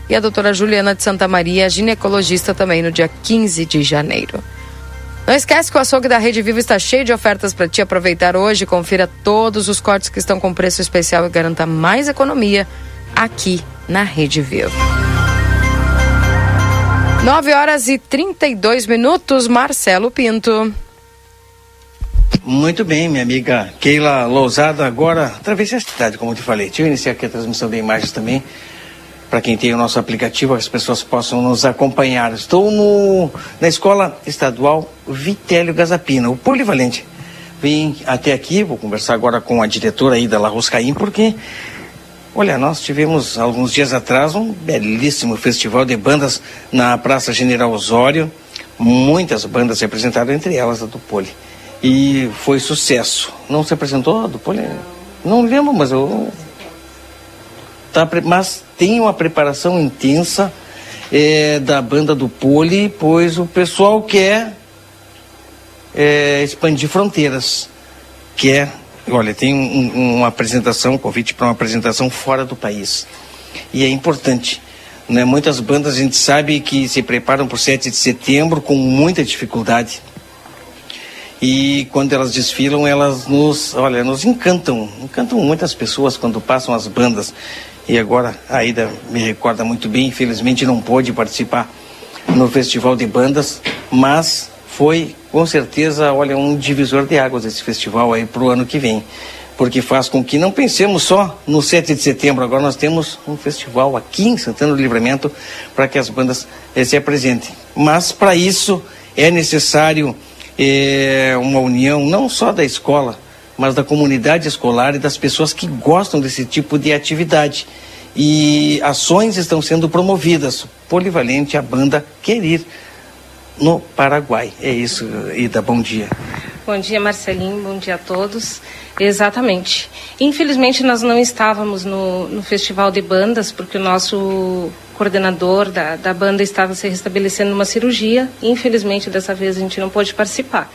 E a doutora Juliana de Santa Maria, ginecologista, também no dia 15 de janeiro. Não esquece que o açougue da Rede Vivo está cheio de ofertas para te aproveitar hoje. Confira todos os cortes que estão com preço especial e garanta mais economia aqui na Rede Vivo. 9 horas e 32 minutos, Marcelo Pinto.
Muito bem, minha amiga Keila Lousada, agora atravessei a cidade, como eu te falei. Deixa eu iniciar aqui a transmissão de imagens também, para quem tem o nosso aplicativo, as pessoas possam nos acompanhar. Estou no, na Escola Estadual Vitélio Gazapina, o Polivalente. Vim até aqui, vou conversar agora com a diretora aí da La Roscaim, porque Olha, nós tivemos alguns dias atrás um belíssimo festival de bandas na Praça General Osório. Muitas bandas se apresentaram, entre elas a do Poli. E foi sucesso. Não se apresentou a do Poli? Não lembro, mas eu. Tá, mas tem uma preparação intensa é, da banda do Poli, pois o pessoal quer é, expandir fronteiras, quer Olha, tem um, um, uma apresentação, um convite para uma apresentação fora do país. E é importante. Né? Muitas bandas a gente sabe que se preparam para o 7 de setembro com muita dificuldade. E quando elas desfilam, elas nos, olha, nos encantam. Encantam muitas pessoas quando passam as bandas. E agora a Aida me recorda muito bem, infelizmente não pôde participar no Festival de Bandas, mas foi com certeza, olha, um divisor de águas esse festival aí para o ano que vem. Porque faz com que não pensemos só no 7 de setembro, agora nós temos um festival aqui em Santana do Livramento para que as bandas eh, se apresentem. Mas para isso é necessário eh, uma união não só da escola, mas da comunidade escolar e das pessoas que gostam desse tipo de atividade. E ações estão sendo promovidas. Polivalente, a banda quer ir no Paraguai. É isso, Ida, bom dia.
Bom dia, Marcelinho, bom dia a todos. Exatamente. Infelizmente, nós não estávamos no, no Festival de Bandas, porque o nosso coordenador da, da banda estava se restabelecendo uma cirurgia. Infelizmente, dessa vez a gente não pôde participar.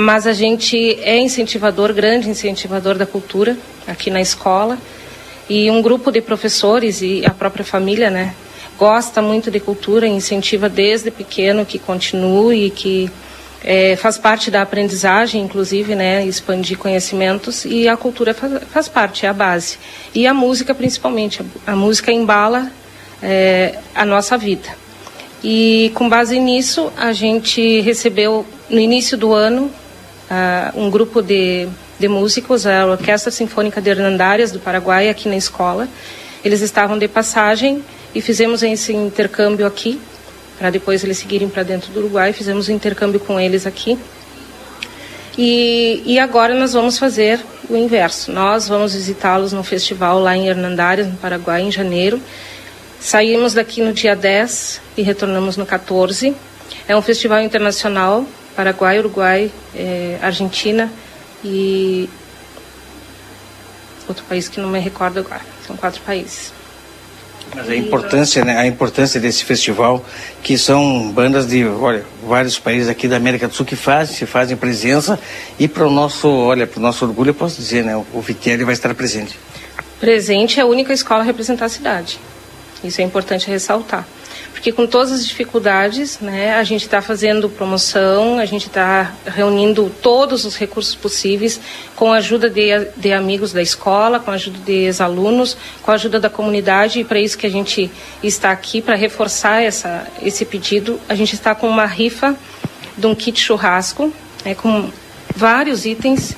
Mas a gente é incentivador, grande incentivador da cultura aqui na escola. E um grupo de professores e a própria família, né, gosta muito de cultura, incentiva desde pequeno que continue e que é, faz parte da aprendizagem, inclusive, né, expandir conhecimentos e a cultura faz, faz parte, é a base. E a música, principalmente, a, a música embala é, a nossa vida. E com base nisso, a gente recebeu no início do ano uh, um grupo de, de músicos, a Orquestra Sinfônica de Hernandárias do Paraguai, aqui na escola. Eles estavam de passagem e fizemos esse intercâmbio aqui, para depois eles seguirem para dentro do Uruguai. Fizemos o um intercâmbio com eles aqui. E, e agora nós vamos fazer o inverso. Nós vamos visitá-los no festival lá em Hernandárias, no Paraguai, em janeiro. Saímos daqui no dia 10 e retornamos no 14. É um festival internacional, Paraguai, Uruguai, é, Argentina e outro país que não me recordo agora. São quatro países.
Mas a importância, né, a importância desse festival, que são bandas de, olha, vários países aqui da América do Sul que fazem, se fazem presença e para o nosso, olha, para o nosso orgulho eu posso dizer, né, o Vitelli vai estar presente.
Presente é a única escola a representar a cidade. Isso é importante ressaltar porque com todas as dificuldades, né, a gente está fazendo promoção, a gente está reunindo todos os recursos possíveis, com a ajuda de, de amigos da escola, com a ajuda de ex-alunos, com a ajuda da comunidade, e para isso que a gente está aqui, para reforçar essa, esse pedido, a gente está com uma rifa de um kit churrasco, né, com vários itens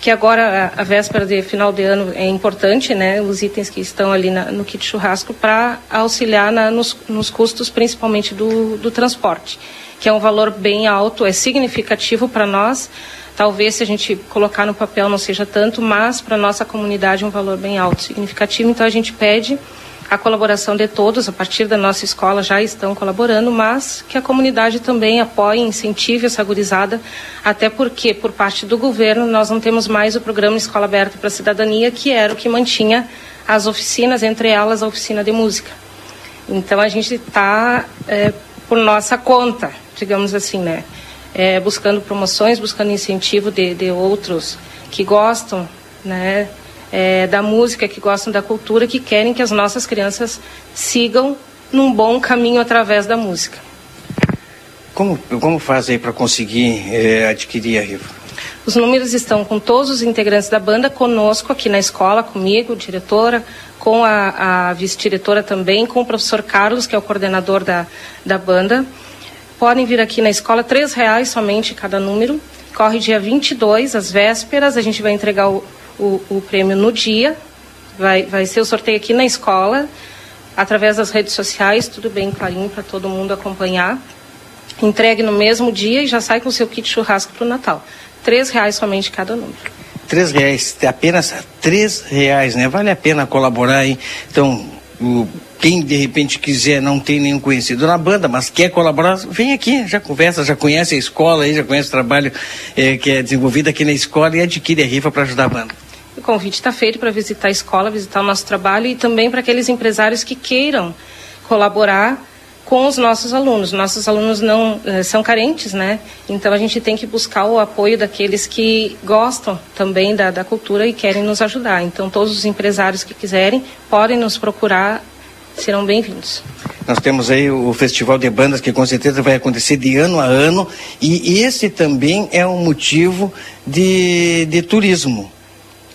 que agora a, véspera de final de ano é importante, né? Os itens que estão ali na, no kit churrasco para auxiliar na, nos, nos, custos, principalmente do, do transporte, que é um valor bem alto, é significativo para nós. Talvez se a gente colocar no papel não seja tanto, mas para nossa comunidade é um valor bem alto, significativo. Então a gente pede a colaboração de todos, a partir da nossa escola já estão colaborando, mas que a comunidade também apoie, incentive essa gurizada, até porque, por parte do governo, nós não temos mais o programa Escola Aberta para a Cidadania, que era o que mantinha as oficinas, entre elas a oficina de música. Então a gente está é, por nossa conta, digamos assim, né? É, buscando promoções, buscando incentivo de, de outros que gostam, né? É, da música, que gostam da cultura, que querem que as nossas crianças sigam num bom caminho através da música.
Como, como faz aí para conseguir é, adquirir a rifa?
Os números estão com todos os integrantes da banda, conosco aqui na escola, comigo, diretora, com a, a vice-diretora também, com o professor Carlos, que é o coordenador da, da banda. Podem vir aqui na escola, três reais somente cada número. Corre dia 22, às vésperas, a gente vai entregar o, o, o prêmio no dia. Vai, vai ser o sorteio aqui na escola, através das redes sociais, tudo bem clarinho para todo mundo acompanhar. Entregue no mesmo dia e já sai com o seu kit churrasco para o Natal. Três reais somente cada número.
Três reais, apenas três reais, né? Vale a pena colaborar aí. Então, o, quem de repente quiser, não tem nenhum conhecido na banda, mas quer colaborar, vem aqui, já conversa, já conhece a escola aí, já conhece o trabalho é, que é desenvolvido aqui na escola e adquire a rifa para ajudar a banda.
O convite está feito para visitar a escola, visitar o nosso trabalho e também para aqueles empresários que queiram colaborar com os nossos alunos. Nossos alunos não eh, são carentes, né? Então a gente tem que buscar o apoio daqueles que gostam também da, da cultura e querem nos ajudar. Então todos os empresários que quiserem podem nos procurar, serão bem-vindos.
Nós temos aí o Festival de Bandas que com certeza vai acontecer de ano a ano e esse também é um motivo de, de turismo.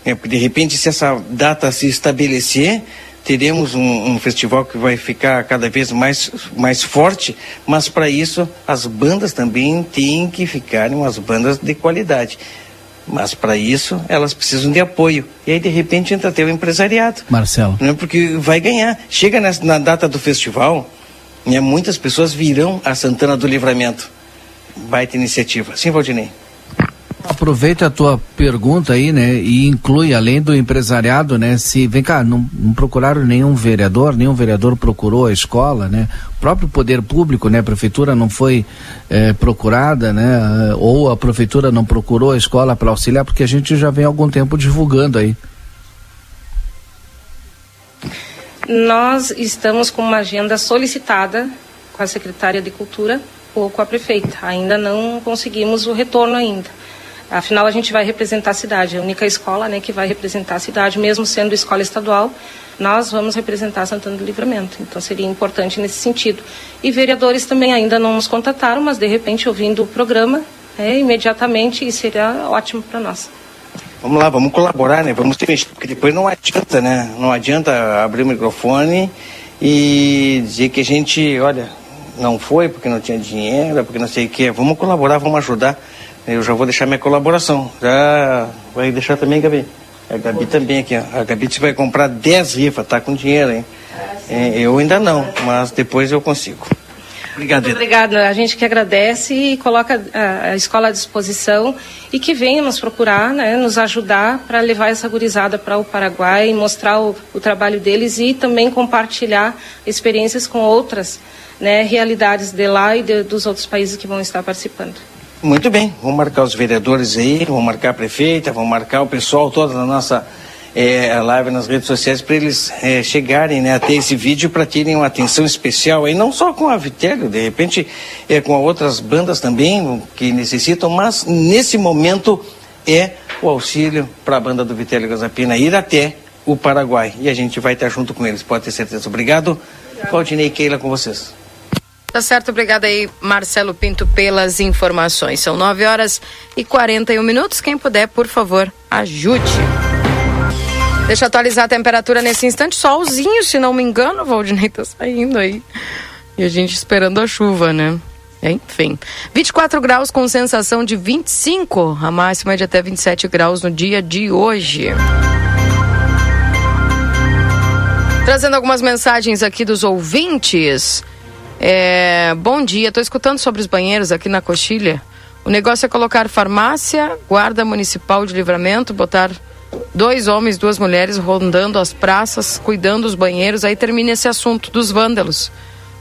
É, de repente, se essa data se estabelecer, teremos um, um, festival que vai ficar cada vez mais, mais forte, mas para isso as bandas também têm que ficarem umas bandas de qualidade. Mas para isso elas precisam de apoio. E aí de repente entra até o empresariado.
Marcelo.
Né? Porque vai ganhar. Chega nessa, na data do festival, né, muitas pessoas virão a Santana do Livramento. Baita iniciativa. Sim, Valdinei.
Aproveita a tua pergunta aí, né? E inclui, além do empresariado, né? Se, vem cá, não, não, procuraram nenhum vereador, nenhum vereador procurou a escola, né? O próprio poder público, né? A prefeitura não foi é, procurada, né? Ou a prefeitura não procurou a escola para auxiliar, porque a gente já vem há algum tempo divulgando aí.
Nós estamos com uma agenda solicitada com a secretária de Cultura ou com a prefeita. Ainda não conseguimos o retorno ainda. Afinal, a gente vai representar a cidade, a única escola né, que vai representar a cidade, mesmo sendo escola estadual, nós vamos representar Santana do Livramento. Então, seria importante nesse sentido. E vereadores também ainda não nos contataram, mas de repente, ouvindo o programa, é, imediatamente, isso seria ótimo para nós.
Vamos lá, vamos colaborar, né? Vamos ter, porque depois não adianta, né? Não adianta abrir o microfone e dizer que a gente, olha, não foi porque não tinha dinheiro, porque não sei o que. Vamos colaborar, vamos ajudar. Eu já vou deixar minha colaboração. Já vai deixar também, Gabi. A Gabi também aqui, ó. A Gabi vai comprar 10 rifas, tá com dinheiro, hein? É, eu ainda não, mas depois eu consigo. Obrigado.
Muito obrigada. A gente que agradece e coloca a, escola à disposição e que venha nos procurar, né, nos ajudar para levar essa gurizada para o Paraguai, mostrar o, o, trabalho deles e também compartilhar experiências com outras né, realidades de lá e de, dos outros países que vão estar participando.
Muito bem, vamos marcar os vereadores aí, vamos marcar a prefeita, vamos marcar o pessoal todo na nossa é, live nas redes sociais para eles é, chegarem né, até esse vídeo para terem uma atenção especial aí, não só com a Vitélio, de repente é, com outras bandas também que necessitam, mas nesse momento é o auxílio para a banda do Vitélio Gazapina ir até o Paraguai e a gente vai estar junto com eles, pode ter certeza. Obrigado. Claudinei e Keila com vocês.
Tá certo, obrigada aí, Marcelo Pinto, pelas informações. São 9 horas e 41 minutos. Quem puder, por favor, ajude. Deixa eu atualizar a temperatura nesse instante. Solzinho, se não me engano, o Valdinei tá saindo aí. E a gente esperando a chuva, né? Enfim. 24 graus com sensação de 25. A máxima é de até 27 graus no dia de hoje. Trazendo algumas mensagens aqui dos ouvintes. É, bom dia, estou escutando sobre os banheiros aqui na Coxilha. O negócio é colocar farmácia, guarda municipal de livramento, botar dois homens, duas mulheres rondando as praças, cuidando dos banheiros, aí termina esse assunto dos vândalos.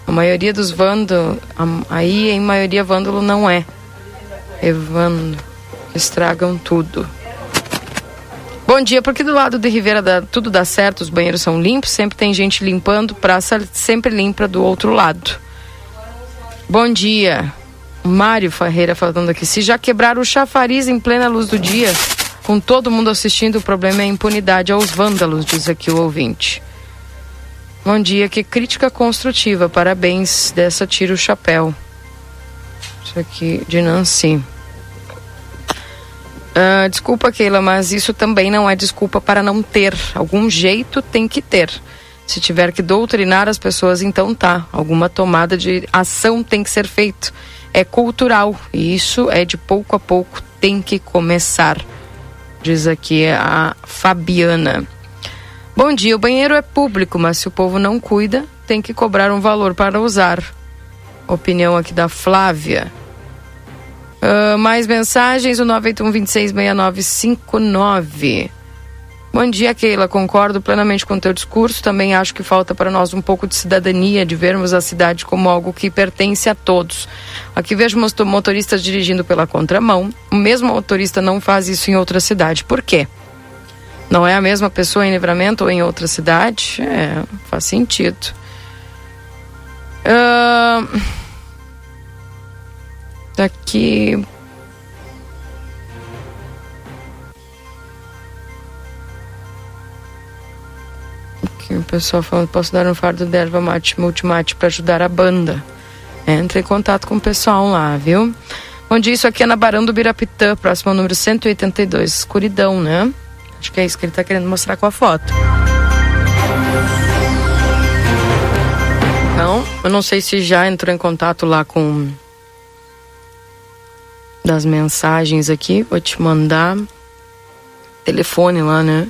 A maioria dos vândalos, aí em maioria vândalo não é. Evando, estragam tudo. Bom dia, porque do lado de Ribeira tudo dá certo, os banheiros são limpos, sempre tem gente limpando, praça sempre limpa do outro lado. Bom dia. Mário Ferreira falando aqui. Se já quebraram o chafariz em plena luz do dia, com todo mundo assistindo, o problema é a impunidade aos vândalos, diz aqui o ouvinte. Bom dia, que crítica construtiva. Parabéns dessa tira o chapéu. Isso aqui de Nancy. Uh, desculpa, Keila, mas isso também não é desculpa para não ter. Algum jeito tem que ter. Se tiver que doutrinar as pessoas, então tá. Alguma tomada de ação tem que ser feito. É cultural e isso é de pouco a pouco tem que começar. Diz aqui a Fabiana. Bom dia, o banheiro é público, mas se o povo não cuida, tem que cobrar um valor para usar. Opinião aqui da Flávia. Uh, mais mensagens, o 981-266959. Bom dia, Keila. Concordo plenamente com o teu discurso. Também acho que falta para nós um pouco de cidadania, de vermos a cidade como algo que pertence a todos. Aqui vejo motoristas dirigindo pela contramão. O mesmo motorista não faz isso em outra cidade. Por quê? Não é a mesma pessoa em livramento ou em outra cidade? É, faz sentido. Uh... Daqui. Aqui o pessoal falando: posso dar um fardo de erva mate multimate para ajudar a banda. Entre em contato com o pessoal lá, viu? Onde isso aqui é na Barão do Birapitã, próximo ao número 182, escuridão, né? Acho que é isso que ele está querendo mostrar com a foto. Então, eu não sei se já entrou em contato lá com das mensagens aqui, vou te mandar telefone lá, né?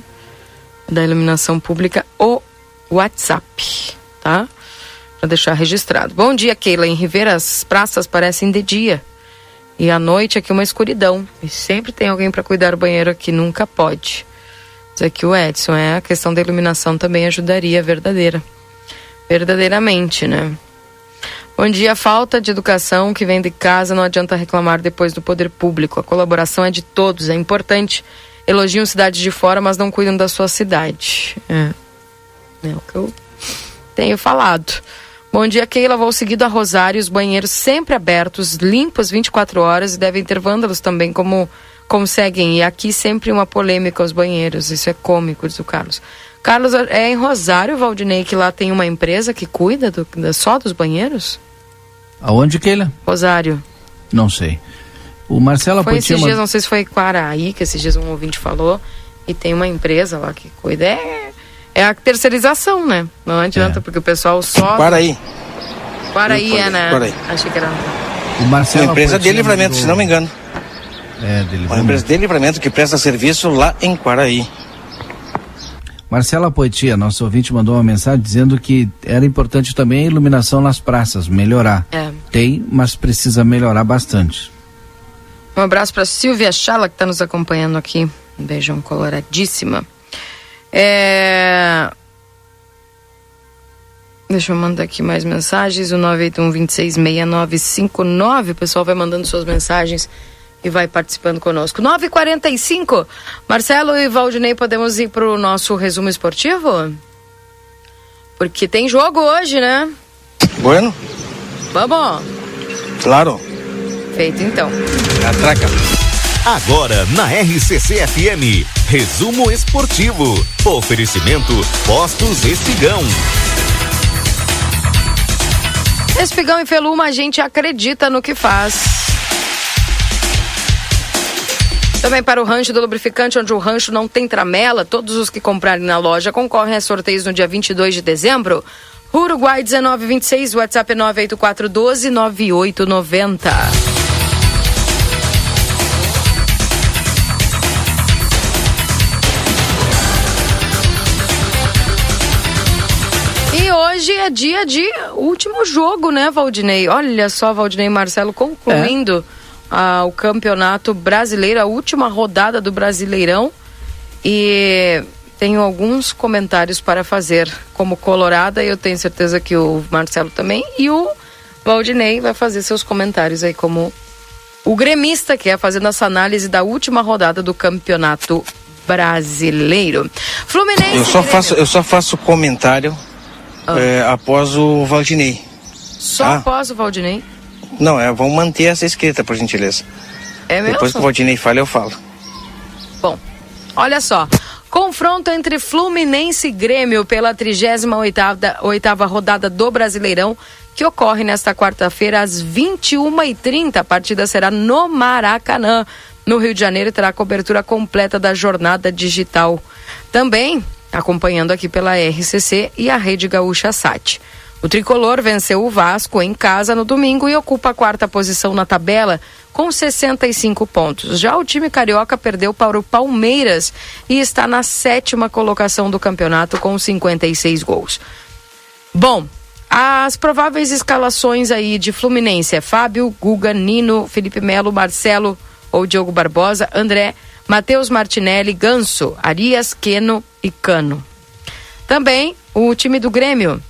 Da iluminação pública, o WhatsApp, tá? Para deixar registrado. Bom dia, Keila. Em Ribeira, as praças parecem de dia. E à noite aqui uma escuridão. E sempre tem alguém para cuidar do banheiro aqui, nunca pode. Diz aqui o Edson, é a questão da iluminação também ajudaria verdadeira. Verdadeiramente, né? Bom dia. Falta de educação que vem de casa não adianta reclamar depois do poder público. A colaboração é de todos, é importante. Elogiam cidades de fora, mas não cuidam da sua cidade. É, é o que eu tenho falado. Bom dia, Keila. Vou seguido a Rosário, os banheiros sempre abertos, limpos 24 horas e devem ter vândalos também, como conseguem. E aqui sempre uma polêmica os banheiros. Isso é cômico, diz o Carlos. Carlos, é em Rosário, Valdinei, que lá tem uma empresa que cuida do, só dos banheiros?
Aonde, Keila?
Rosário.
Não sei. O Marcelo
Foi esses dias, não sei se foi Quaraí, que esses dias um ouvinte falou, e tem uma empresa lá que cuida. É, é a terceirização, né? Não adianta, é. porque o pessoal só.
Quaraí.
Quaraí é, né? Quaraí. Achei que era.
O Marcelo uma empresa de livramento, mandou... se não me engano.
É, de livramento.
Uma empresa de livramento que presta serviço lá em Quaraí.
Marcela Poetia, nosso ouvinte, mandou uma mensagem dizendo que era importante também a iluminação nas praças, melhorar.
É.
Tem, mas precisa melhorar bastante.
Um abraço para Silvia Chala, que está nos acompanhando aqui. Um beijão coloradíssima. É... Deixa eu mandar aqui mais mensagens. O 981 O pessoal vai mandando suas mensagens e vai participando conosco. 9h45. Marcelo e Valdinei, podemos ir para o nosso resumo esportivo? Porque tem jogo hoje, né?
Bueno.
Vamos.
Claro.
Feito então.
Atraca.
Agora na RCC FM, resumo esportivo. Oferecimento Postos Espigão.
Espigão e Feluma, a gente acredita no que faz. Também para o rancho do lubrificante, onde o rancho não tem tramela, todos os que comprarem na loja concorrem a sorteios no dia 22 de dezembro. Uruguai 1926, WhatsApp 98412 9890. E hoje é dia de último jogo, né, Valdinei? Olha só, Valdinei e Marcelo concluindo. É ao Campeonato Brasileiro, a última rodada do Brasileirão. E tenho alguns comentários para fazer como colorada e eu tenho certeza que o Marcelo também e o Valdinei vai fazer seus comentários aí como o gremista que é fazendo essa análise da última rodada do Campeonato Brasileiro. Fluminense.
Eu só faço, eu só faço comentário
Ah.
é, após o Valdinei.
Só
tá?
após o Valdinei.
Não, é, vamos manter essa escrita, por gentileza.
É mesmo?
Depois que o Valdinei fala, eu falo.
Bom, olha só. Confronto entre Fluminense e Grêmio pela 38ª oitava rodada do Brasileirão, que ocorre nesta quarta-feira às 21h30. A partida será no Maracanã, no Rio de Janeiro, e terá cobertura completa da jornada digital. Também acompanhando aqui pela RCC e a Rede Gaúcha Sat. O tricolor venceu o Vasco em casa no domingo e ocupa a quarta posição na tabela com 65 pontos. Já o time carioca perdeu para o Palmeiras e está na sétima colocação do campeonato com 56 gols. Bom, as prováveis escalações aí de Fluminense é Fábio, Guga, Nino, Felipe Melo, Marcelo ou Diogo Barbosa, André, Matheus Martinelli, Ganso, Arias, Queno e Cano. Também o time do Grêmio.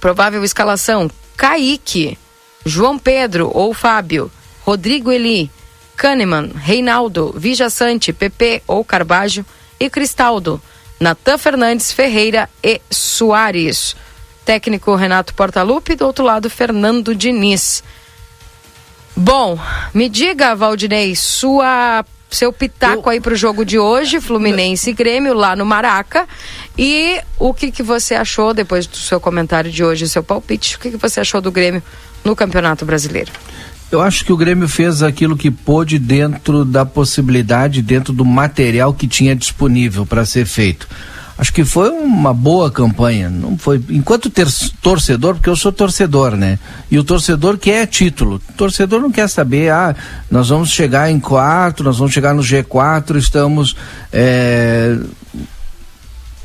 Provável escalação: Kaique, João Pedro ou Fábio, Rodrigo Eli, Kahneman, Reinaldo, Vijaçante, Pepe ou Carbajo e Cristaldo, Natan Fernandes, Ferreira e Soares. Técnico Renato Portaluppi, do outro lado Fernando Diniz. Bom, me diga, Valdinei, sua seu pitaco aí pro jogo de hoje, Fluminense e Grêmio lá no Maraca. E o que que você achou depois do seu comentário de hoje, seu palpite? O que que você achou do Grêmio no Campeonato Brasileiro?
Eu acho que o Grêmio fez aquilo que pôde dentro da possibilidade, dentro do material que tinha disponível para ser feito. Acho que foi uma boa campanha. Não foi enquanto ter, torcedor, porque eu sou torcedor, né? E o torcedor quer título. O torcedor não quer saber, ah, nós vamos chegar em quarto, nós vamos chegar no G4, estamos é,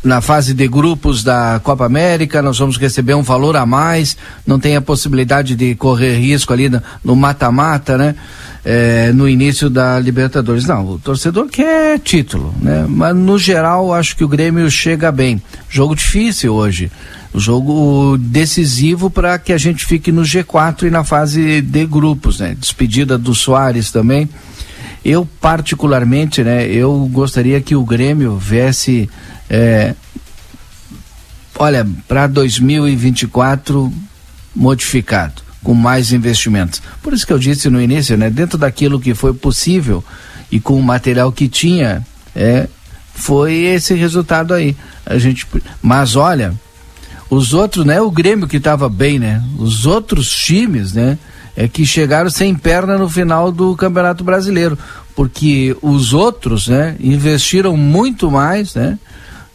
na fase de grupos da Copa América, nós vamos receber um valor a mais, não tem a possibilidade de correr risco ali no- no mata-mata, né? É, no início da Libertadores. Não, o torcedor quer título, né? Mas no geral acho que o Grêmio chega bem. Jogo difícil hoje. Jogo decisivo para que a gente fique no G4 e na fase de grupos, né? Despedida do Soares também. Eu particularmente, né, eu gostaria que o Grêmio viesse é, olha, para 2024 modificado, com mais investimentos. Por isso que eu disse no início, né, dentro daquilo que foi possível e com o material que tinha, é, foi esse resultado aí. A gente, mas olha, os outros, né, o Grêmio que estava bem, né? Os outros times, né, é que chegaram sem perna no final do Campeonato Brasileiro, porque os outros, né, investiram muito mais, né?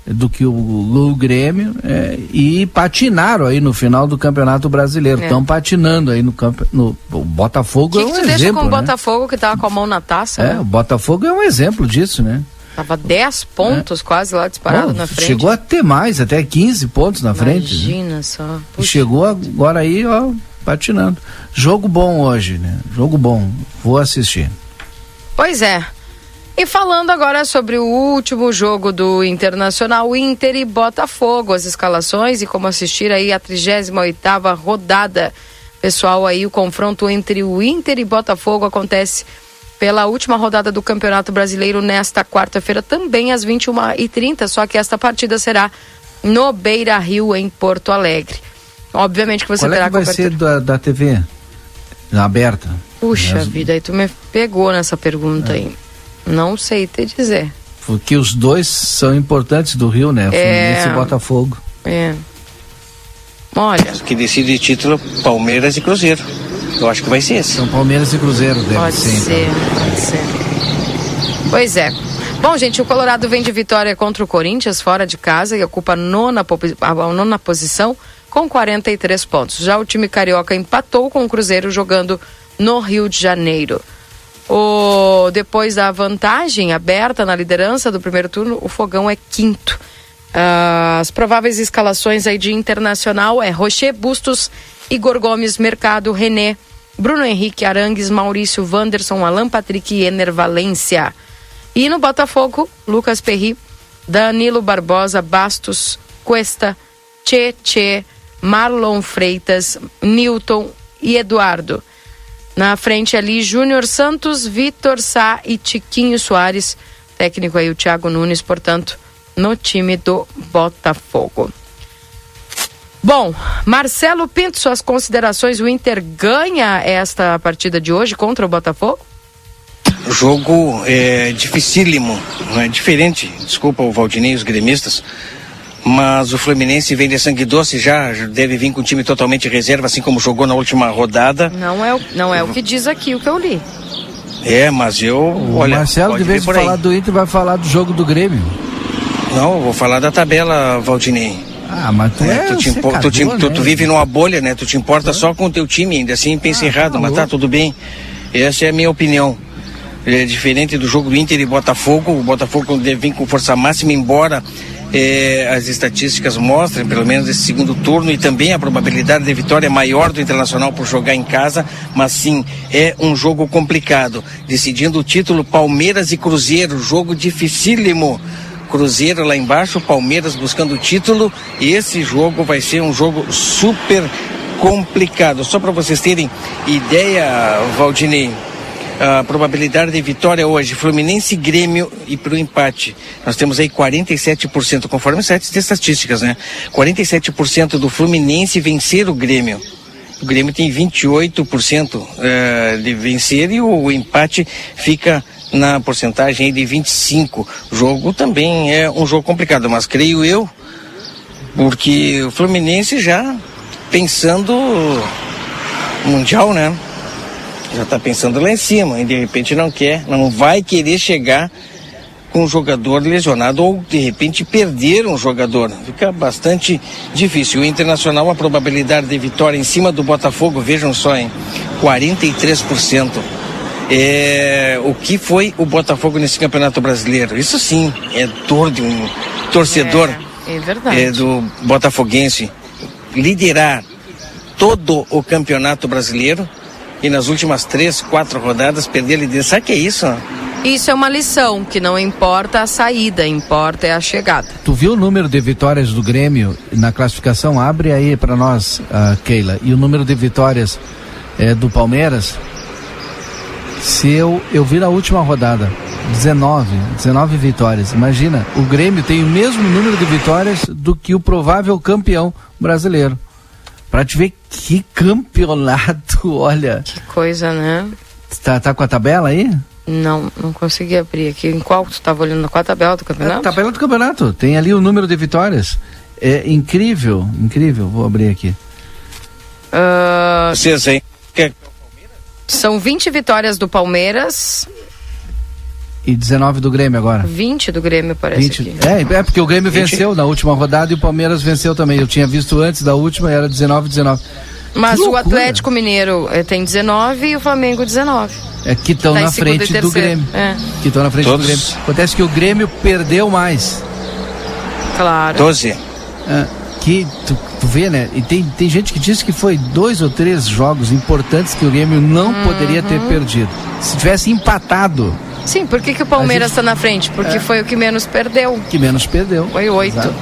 Do que o, o Grêmio é, e patinaram aí no final do Campeonato Brasileiro.
É.
Estão patinando aí no. No, o Botafogo
O que,
é
que
um
tu deixa
exemplo.
com o
né?
Botafogo que tava com a mão na taça?
É,
né?
o Botafogo é um exemplo disso, né?
Tava 10 pontos quase lá disparado
Bom,
na frente.
Chegou a ter mais, até 15 pontos na frente. né?
Imagina só.
E chegou agora aí, ó, patinando. Jogo bom hoje, né? Jogo bom. Vou assistir.
Pois é. E falando agora sobre o último jogo do Internacional Inter e Botafogo, as escalações e como assistir aí a 38ª rodada. Pessoal, aí o confronto entre o Inter e Botafogo acontece pela última rodada do Campeonato Brasileiro nesta quarta-feira, também às 21h30, só que esta partida será no Beira Rio, em Porto Alegre. Obviamente que você
Qual é
terá
que vai
cobertura.
ser da, da TV? Aberta?
Puxa vida, aí tu me pegou nessa pergunta aí. Não sei te dizer.
Porque os dois são importantes do Rio, né? Fluminense e Botafogo.
É. Olha.
Que decide título Palmeiras e Cruzeiro. Eu acho que vai ser esse.
São Palmeiras e Cruzeiro, deve
Pode
ser.
ser,
então.
pode ser. Pois é. Bom, gente, o Colorado vem de vitória contra o Corinthians fora de casa e ocupa a nona, a nona posição com 43 pontos. Já o time carioca empatou com o Cruzeiro jogando no Rio de Janeiro. O, depois da vantagem aberta na liderança do primeiro turno, o Fogão é quinto. Ah, as prováveis escalações aí de internacional é Rocher Bustos, Igor Gomes, Mercado, René, Bruno Henrique, Arangues, Maurício, Wanderson, Alan Patrick e Ener Valência. E no Botafogo, Lucas Perry, Danilo Barbosa, Bastos, Cuesta, Tchê, Marlon Freitas, Newton e Eduardo. Na frente ali, Júnior Santos, Vitor Sá e Tiquinho Soares. técnico aí o Thiago Nunes, portanto, no time do Botafogo. Bom, Marcelo Pinto, suas considerações, o Inter ganha esta partida de hoje contra o Botafogo?
O jogo é dificílimo, é diferente, desculpa o Valdinei os gremistas, mas o Fluminense vem de sangue doce já, deve vir com o time totalmente reserva, assim como jogou na última rodada.
Não é o, não é o que diz aqui, o que eu li.
É, mas eu,
O
olha,
Marcelo, de vez
aí.
falar do Inter, vai falar do jogo do Grêmio.
Não, eu vou falar da tabela, Valdinei.
Ah, mas tu é,
tu, te impo- tu, te-
secador,
tu-
né?
tu vive numa bolha, né? Tu te importa só com o teu time, ainda assim pensa errado, mas tá tudo bem. Essa é a minha opinião. É diferente do jogo do Inter e Botafogo, o Botafogo deve vir com força máxima, embora eh, as estatísticas mostrem, pelo menos esse segundo turno, e também a probabilidade de vitória é maior do Internacional por jogar em casa, mas sim, é um jogo complicado. Decidindo o título, Palmeiras e Cruzeiro, jogo dificílimo. Cruzeiro lá embaixo, Palmeiras buscando o título, e esse jogo vai ser um jogo super complicado. Só para vocês terem ideia, Valdinei, a probabilidade de vitória hoje, Fluminense e Grêmio e para o empate. Nós temos aí 47%, conforme sites de estatísticas, né? 47% do Fluminense vencer o Grêmio. O Grêmio tem 28% eh, de vencer e o empate fica na porcentagem de 25. O jogo também é um jogo complicado, mas creio eu, porque o Fluminense já pensando mundial, né? Já está pensando lá em cima e de repente não quer, não vai querer chegar com um jogador lesionado ou de repente perder um jogador. Fica bastante difícil. O Internacional, a probabilidade de vitória em cima do Botafogo, vejam só, hein? 43%. É, o que foi o Botafogo nesse Campeonato Brasileiro? Isso sim é dor de um torcedor
É verdade.
é, do Botafoguense liderar todo o Campeonato Brasileiro e nas últimas três, quatro rodadas perder a liderança. Sabe o que é isso?
Isso é uma lição, que não importa a saída, importa é a chegada.
Tu viu o número de vitórias do Grêmio na classificação? Abre aí para nós, ah, Keila. E o número de vitórias eh, do Palmeiras? Se eu, eu vi na última rodada, 19, 19 vitórias. Imagina, o Grêmio tem o mesmo número de vitórias do que o provável campeão brasileiro. Pra te ver que campeonato, olha.
Que coisa, né?
Tá, tá com a tabela aí?
Não, não consegui abrir aqui. Em qual tu estava olhando? Qual a tabela do campeonato?
A tabela do campeonato. Tem ali o número de vitórias. É incrível, incrível. Vou abrir aqui.
Ah,
Vocês aí.
são 20 vitórias do Palmeiras,
E 19 do Grêmio agora.
20 do Grêmio, parece
20.
aqui.
É, é porque o Grêmio
20.
venceu na última rodada e o Palmeiras venceu também. Eu tinha visto antes da última, era 19 19.
Mas o. Atlético Mineiro eh, tem 19 e o Flamengo 19.
É que estão
Tá em
na frente do. Grêmio.
É.
Que estão na frente
Todos.
do Grêmio. Acontece que o Grêmio perdeu mais.
Claro.
12.
É, que tu, tu vê, né? E tem, tem gente que diz que foi dois ou três jogos importantes que o Grêmio não
Uhum.
poderia ter perdido. Se tivesse empatado,
Sim, por que, que o Palmeiras está na frente? Porque
É.
foi o que menos perdeu.
que menos perdeu.
Foi oito.
Exato.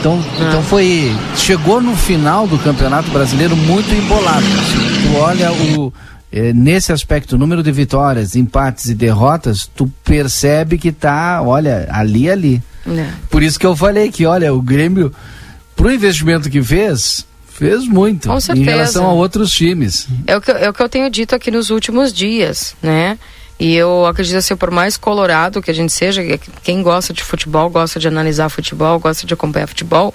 Então,
Ah.
então foi. Chegou no final do Campeonato Brasileiro muito embolado. Se tu olha o. eh, nesse aspecto, o número de vitórias, empates e derrotas, tu percebe que tá, olha, ali ali.
É.
Por isso que eu falei que, olha, o Grêmio, pro investimento que fez, fez muito
Com
em
certeza.
relação a outros times.
É o, que, eu- é o que eu tenho dito aqui nos últimos dias, né? E eu acredito assim, por mais colorado que a gente seja, que quem gosta de futebol, gosta de analisar futebol, gosta de acompanhar futebol,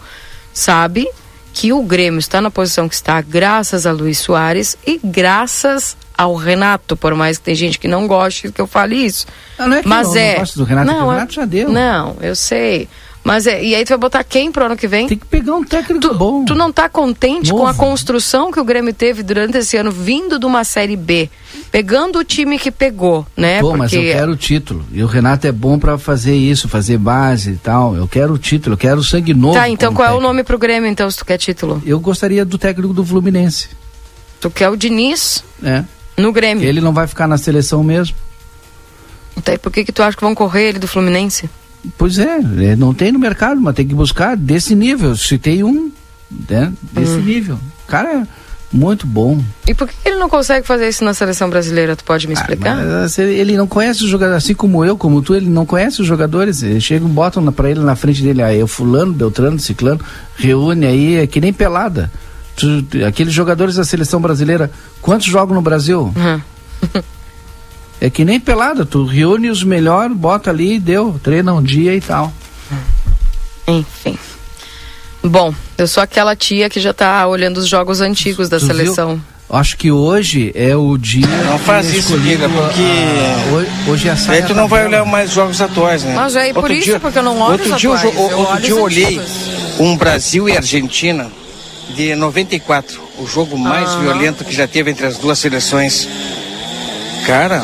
sabe que o Grêmio está na posição que está graças a Luiz Soares e graças ao Renato, por mais que tem gente que não goste que eu fale isso.
Ah, não é que
Mas
não
é.
gosto do Renato, é que o Renato já deu.
Não, eu sei. Mas é, e aí tu vai botar quem pro ano que vem?
Tem que pegar um técnico
tu,
bom.
Tu não tá contente com a
Novo.
construção que o Grêmio teve durante esse ano, vindo de uma Série B, pegando o time que pegou, né?
Pô, mas eu quero o título. E o Renato é bom pra fazer isso, fazer base e tal. Eu quero o título, eu quero o sangue novo.
Tá, então qual é o
técnico.
nome pro Grêmio, então, se tu quer título?
Eu gostaria do técnico do Fluminense.
Tu quer o Diniz
né?
no Grêmio.
Ele não vai ficar na seleção mesmo.
Então, e por que que tu acha que vão correr ele do Fluminense?
Pois é, é, não tem no mercado, mas tem que buscar desse nível. Tem um, né, desse
Hum.
nível. Cara, Muito bom.
E por que ele não consegue fazer isso na seleção brasileira? Tu pode me explicar?
Ah, ele não conhece os jogadores, assim como eu, como tu, ele não conhece os jogadores. Eles chegam, botam para ele na frente dele, aí ah, eu fulano, Beltrano, Ciclano, reúne aí, é que nem pelada. Tu, aqueles jogadores da seleção brasileira, quantos jogam no Brasil? Uhum. É que nem pelada, tu reúne os melhores, bota ali e deu, treina um dia e tal.
Enfim. Bom, eu sou aquela tia que já está olhando os jogos antigos da tu seleção. Viu?
Acho que hoje é o dia.
Não faz isso, Liga, porque.
A, hoje é a
Aí tu não vai olhar mais jogos atuais, né?
Mas é por outro isso, dia, porque eu não olho
outro
os
dia,
atuais.
Eu, eu outro dia eu olhei um Brasil e Argentina de 94. O jogo mais ah. violento que já teve entre as duas seleções. Cara.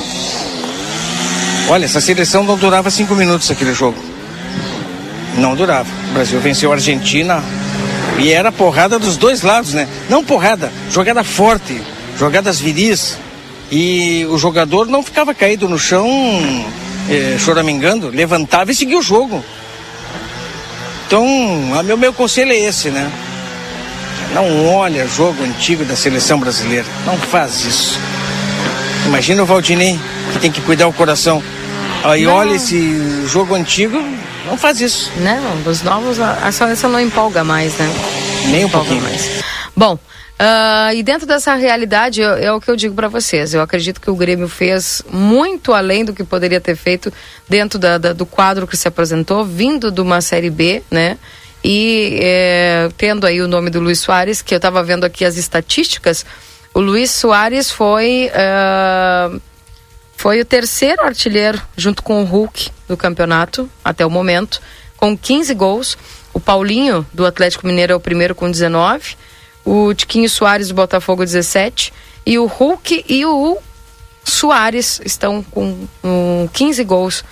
Olha, essa seleção não durava cinco minutos aquele jogo. Não durava. O Brasil venceu a Argentina e era porrada dos dois lados, né? Não porrada, jogada forte, jogadas viris. E o jogador não ficava caído no chão, eh, choramingando, levantava e seguia o jogo. Então, a meu, meu conselho é esse, né? Não olha jogo antigo da seleção brasileira. Não faz isso. Imagina o Valdinei, que tem que cuidar o coração. Aí não. olha esse jogo antigo, não faz isso.
Não, dos novos, a seleção não empolga mais, né?
Nem um pouquinho mais.
Bom, uh, e dentro dessa realidade, é, é o que eu digo para vocês. Eu acredito que o Grêmio fez muito além do que poderia ter feito dentro da, da, do quadro que se apresentou, vindo de uma Série B, né? E é, tendo aí o nome do Luiz Soares, que eu estava vendo aqui as estatísticas, o Luiz Soares foi, uh, foi o terceiro artilheiro, junto com o Hulk, do campeonato até o momento, com 15 gols. O Paulinho, do Atlético Mineiro, é o primeiro com 19. O Tiquinho Soares, do Botafogo, 17. E o Hulk e o Soares estão com um, 15 gols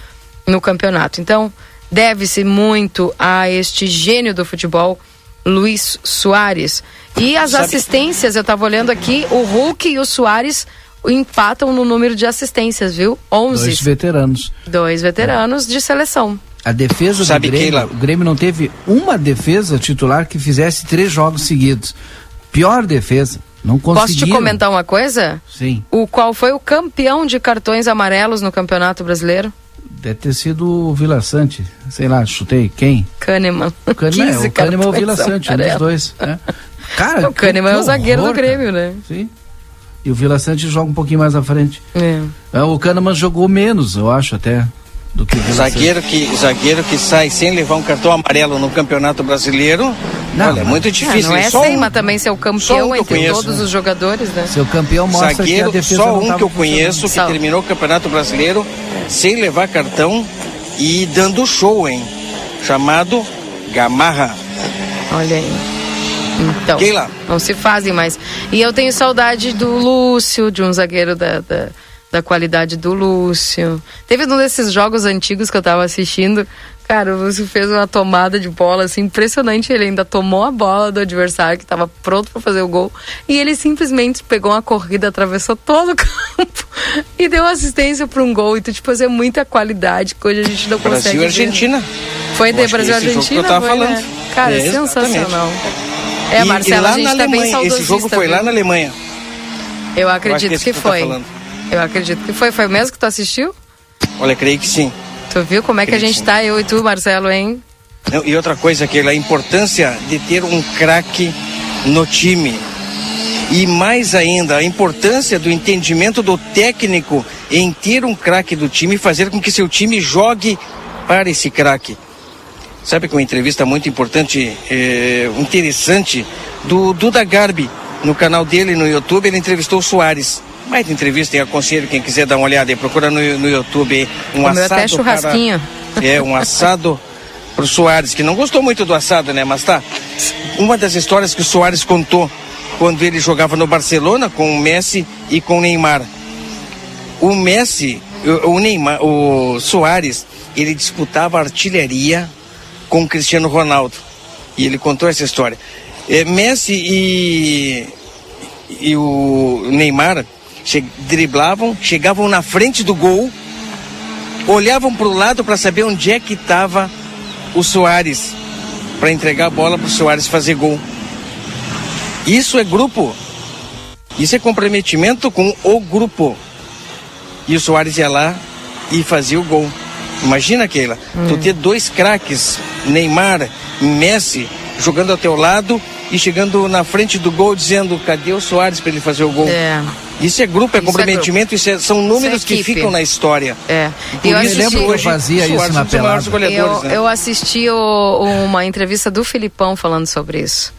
no campeonato. Então, deve-se muito a este gênio do futebol, Luiz Soares. E as Sabe... assistências, eu estava olhando aqui, o Hulk e o Soares empatam no número de assistências, viu? 11.
Dois veteranos.
Dois veteranos é. de seleção.
A defesa Sabe do Grêmio, o Grêmio não teve uma defesa titular que fizesse três jogos seguidos. Pior defesa. Não.
Posso te comentar uma coisa?
Sim.
O qual foi o campeão de cartões amarelos no Campeonato Brasileiro?
Deve ter sido o Vila Sante. Sei lá, chutei. Quem?
Kahneman.
O Kahneman, é, o Kahneman ou o Vila Sante, um dos dois. É.
Cara, o Kahneman é o zagueiro horror, do Grêmio, né?
Sim. E o Vila Sante joga um pouquinho mais à frente. É. é o Kahneman jogou menos, eu acho, até. Do que o
zagueiro que zagueiro que sai sem levar um cartão amarelo no Campeonato Brasileiro, não, olha, é muito difícil.
não é sem, um, mas também ser o campeão um entre conheço, todos os jogadores, né?
Seu campeão mostra
zagueiro,
que a defesa
só um que eu conheço que terminou o Campeonato Brasileiro sem levar cartão e dando show, hein? Chamado Gamarra.
Olha aí. Então, Keila. não se fazem mais. E eu tenho saudade do Lúcio, de um zagueiro da, da, da qualidade do Lúcio. Teve um desses jogos antigos que eu tava assistindo. Cara, o Lúcio fez uma tomada de bola assim impressionante. Ele ainda tomou a bola do adversário que estava pronto para fazer o gol e ele simplesmente pegou uma corrida, atravessou todo o campo e deu assistência para um gol. Então, tipo, é muita qualidade que hoje a gente não
Brasil
consegue.
Brasil e Argentina.
Foi de Brasil e Argentina? Que eu tava foi, né? falando. Né? Cara, é, sensacional. É, Marcelo, a gente tá bem
Esse jogo foi
viu?
lá na Alemanha.
Eu acredito eu que, que foi. Tá eu acredito que foi. Foi mesmo que tu assistiu?
Olha, creio que sim.
Tu viu como é que a gente tá, eu e tu, Marcelo, hein?
Não, e outra coisa, que a importância de ter um craque no time. E mais ainda, a importância do entendimento do técnico em ter um craque do time e fazer com que seu time jogue para esse craque. Sabe que uma entrevista muito importante, é, interessante, do Duda Garbi, no canal dele no YouTube, ele entrevistou o Soares. Mais entrevista e aconselho quem quiser dar uma olhada aí, procura no, no YouTube um
Comeu
assado.
Até churrasquinho.
Para, é, um assado pro Soares, que não gostou muito do assado, né? Mas tá. Uma das histórias que o Soares contou quando ele jogava no Barcelona com o Messi e com o Neymar. O Messi, o, o Neymar, o Soares, ele disputava artilharia com o Cristiano Ronaldo. E ele contou essa história. É, Messi e, e o Neymar che, driblavam, chegavam na frente do gol, olhavam para o lado para saber onde é que estava o Soares, para entregar a bola para o Soares fazer gol. Isso é grupo. Isso é comprometimento com o grupo. E o Soares ia lá e fazia o gol. Imagina, Keila, hum. tu ter dois craques, Neymar Messi, jogando ao teu lado e chegando na frente do gol dizendo cadê o Soares para ele fazer o gol.
É.
Isso é grupo, é isso comprometimento, é grupo. Isso é, são números
é
que ficam na história.
É.
E eu assisti, lembro hoje fazia isso na pelada.
Eu, né? eu assisti o, uma entrevista do Filipão falando sobre isso.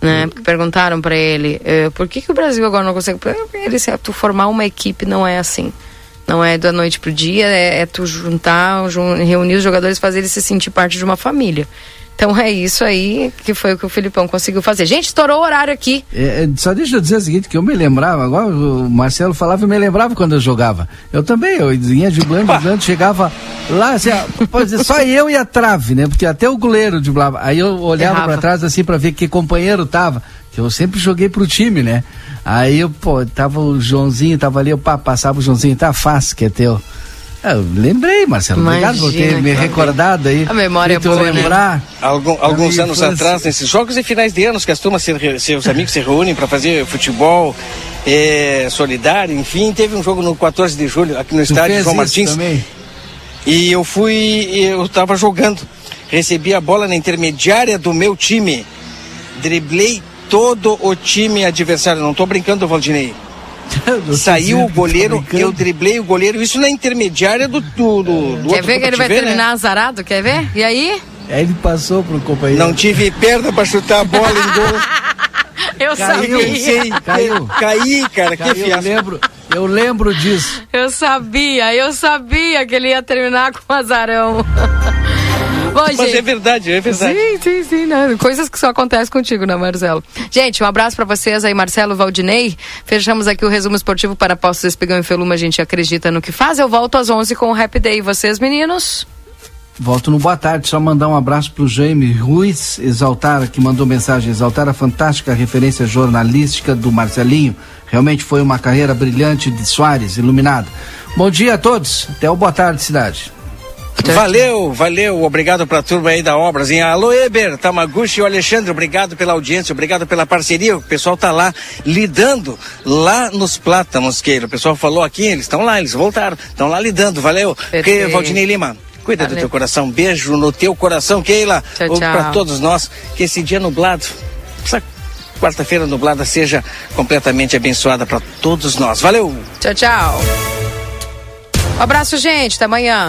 Né? Porque perguntaram para ele eh, por que, que o Brasil agora não consegue. Ele disse, tu formar uma equipe não é assim. Não é da noite pro dia, é, é tu juntar, reunir os jogadores, fazer eles se sentir parte de uma família. Então é isso aí que foi o que o Filipão conseguiu fazer. Gente, estourou o horário aqui.
É, é só deixa eu dizer o seguinte, que eu me lembrava, agora o Marcelo falava, eu me lembrava quando eu jogava. Eu também, eu vinha driblando, driblando, chegava lá, assim, pode dizer, só eu e a trave, né? Porque até o goleiro driblava. Aí eu olhava para trás assim para ver que companheiro tava. Que eu sempre joguei pro time, né? Aí eu, pô, tava o Joãozinho, tava ali, eu pá, passava o Joãozinho, tá fácil que é teu. Eu lembrei, Marcelo. Imagina, Obrigado por ter me recordado aí.
A memória é boa,
lembrar. Né? Algum, alguns anos atrás, nesses jogos e finais de anos que as turmas, seus amigos se reúnem para fazer futebol é, solidário, enfim, teve um jogo no 14 de julho aqui no tu estádio João Martins. Também? E eu fui, eu estava jogando, recebi a bola na intermediária do meu time, driblei todo o time adversário. Não estou brincando, Valdinei. Saiu o goleiro, eu driblei o goleiro, isso na intermediária do, do, do,
do Quer ver que ele vai ver, terminar né? azarado? Quer ver? E aí?
Aí ele passou pro companheiro.
Não tive perna para chutar a bola em gol.
Eu caiu, sabia.
Sei, caiu. Caí, cara, caiu, que fiasco.
Eu lembro, eu lembro disso.
Eu sabia, eu sabia que ele ia terminar com azarão.
Bom, Mas gente... é verdade, é verdade.
Sim, sim, sim. Né? Coisas que só acontecem contigo, né, Marcelo? Gente, um abraço para vocês aí, Marcelo Valdinei. Fechamos aqui o resumo esportivo para Postos Espigão e Feluma. A gente acredita no que faz. Eu volto às 11 com o Happy Day. E vocês, meninos?
Volto no boa tarde, só mandar um abraço pro Jaime Ruiz Exaltar, que mandou mensagem, exaltar a fantástica referência jornalística do Marcelinho. Realmente foi uma carreira brilhante de Soares, iluminada. Bom dia a todos, até o boa tarde, cidade.
Valeu, valeu, obrigado pra turma aí da Obrazinha. Alô, Eber, Tamaguchi e o Alexandre, obrigado pela audiência, obrigado pela parceria. O pessoal tá lá lidando lá nos plátanos, Keila. O pessoal falou aqui, eles estão lá, eles voltaram, estão lá lidando, valeu. Que, Valdinei Lima, cuida valeu. do teu coração, beijo no teu coração, Keila. Tchau, tchau. Pra todos nós, que esse dia nublado, essa quarta-feira nublada seja completamente abençoada para todos nós. Valeu!
Tchau, tchau. Um abraço, gente. Até amanhã.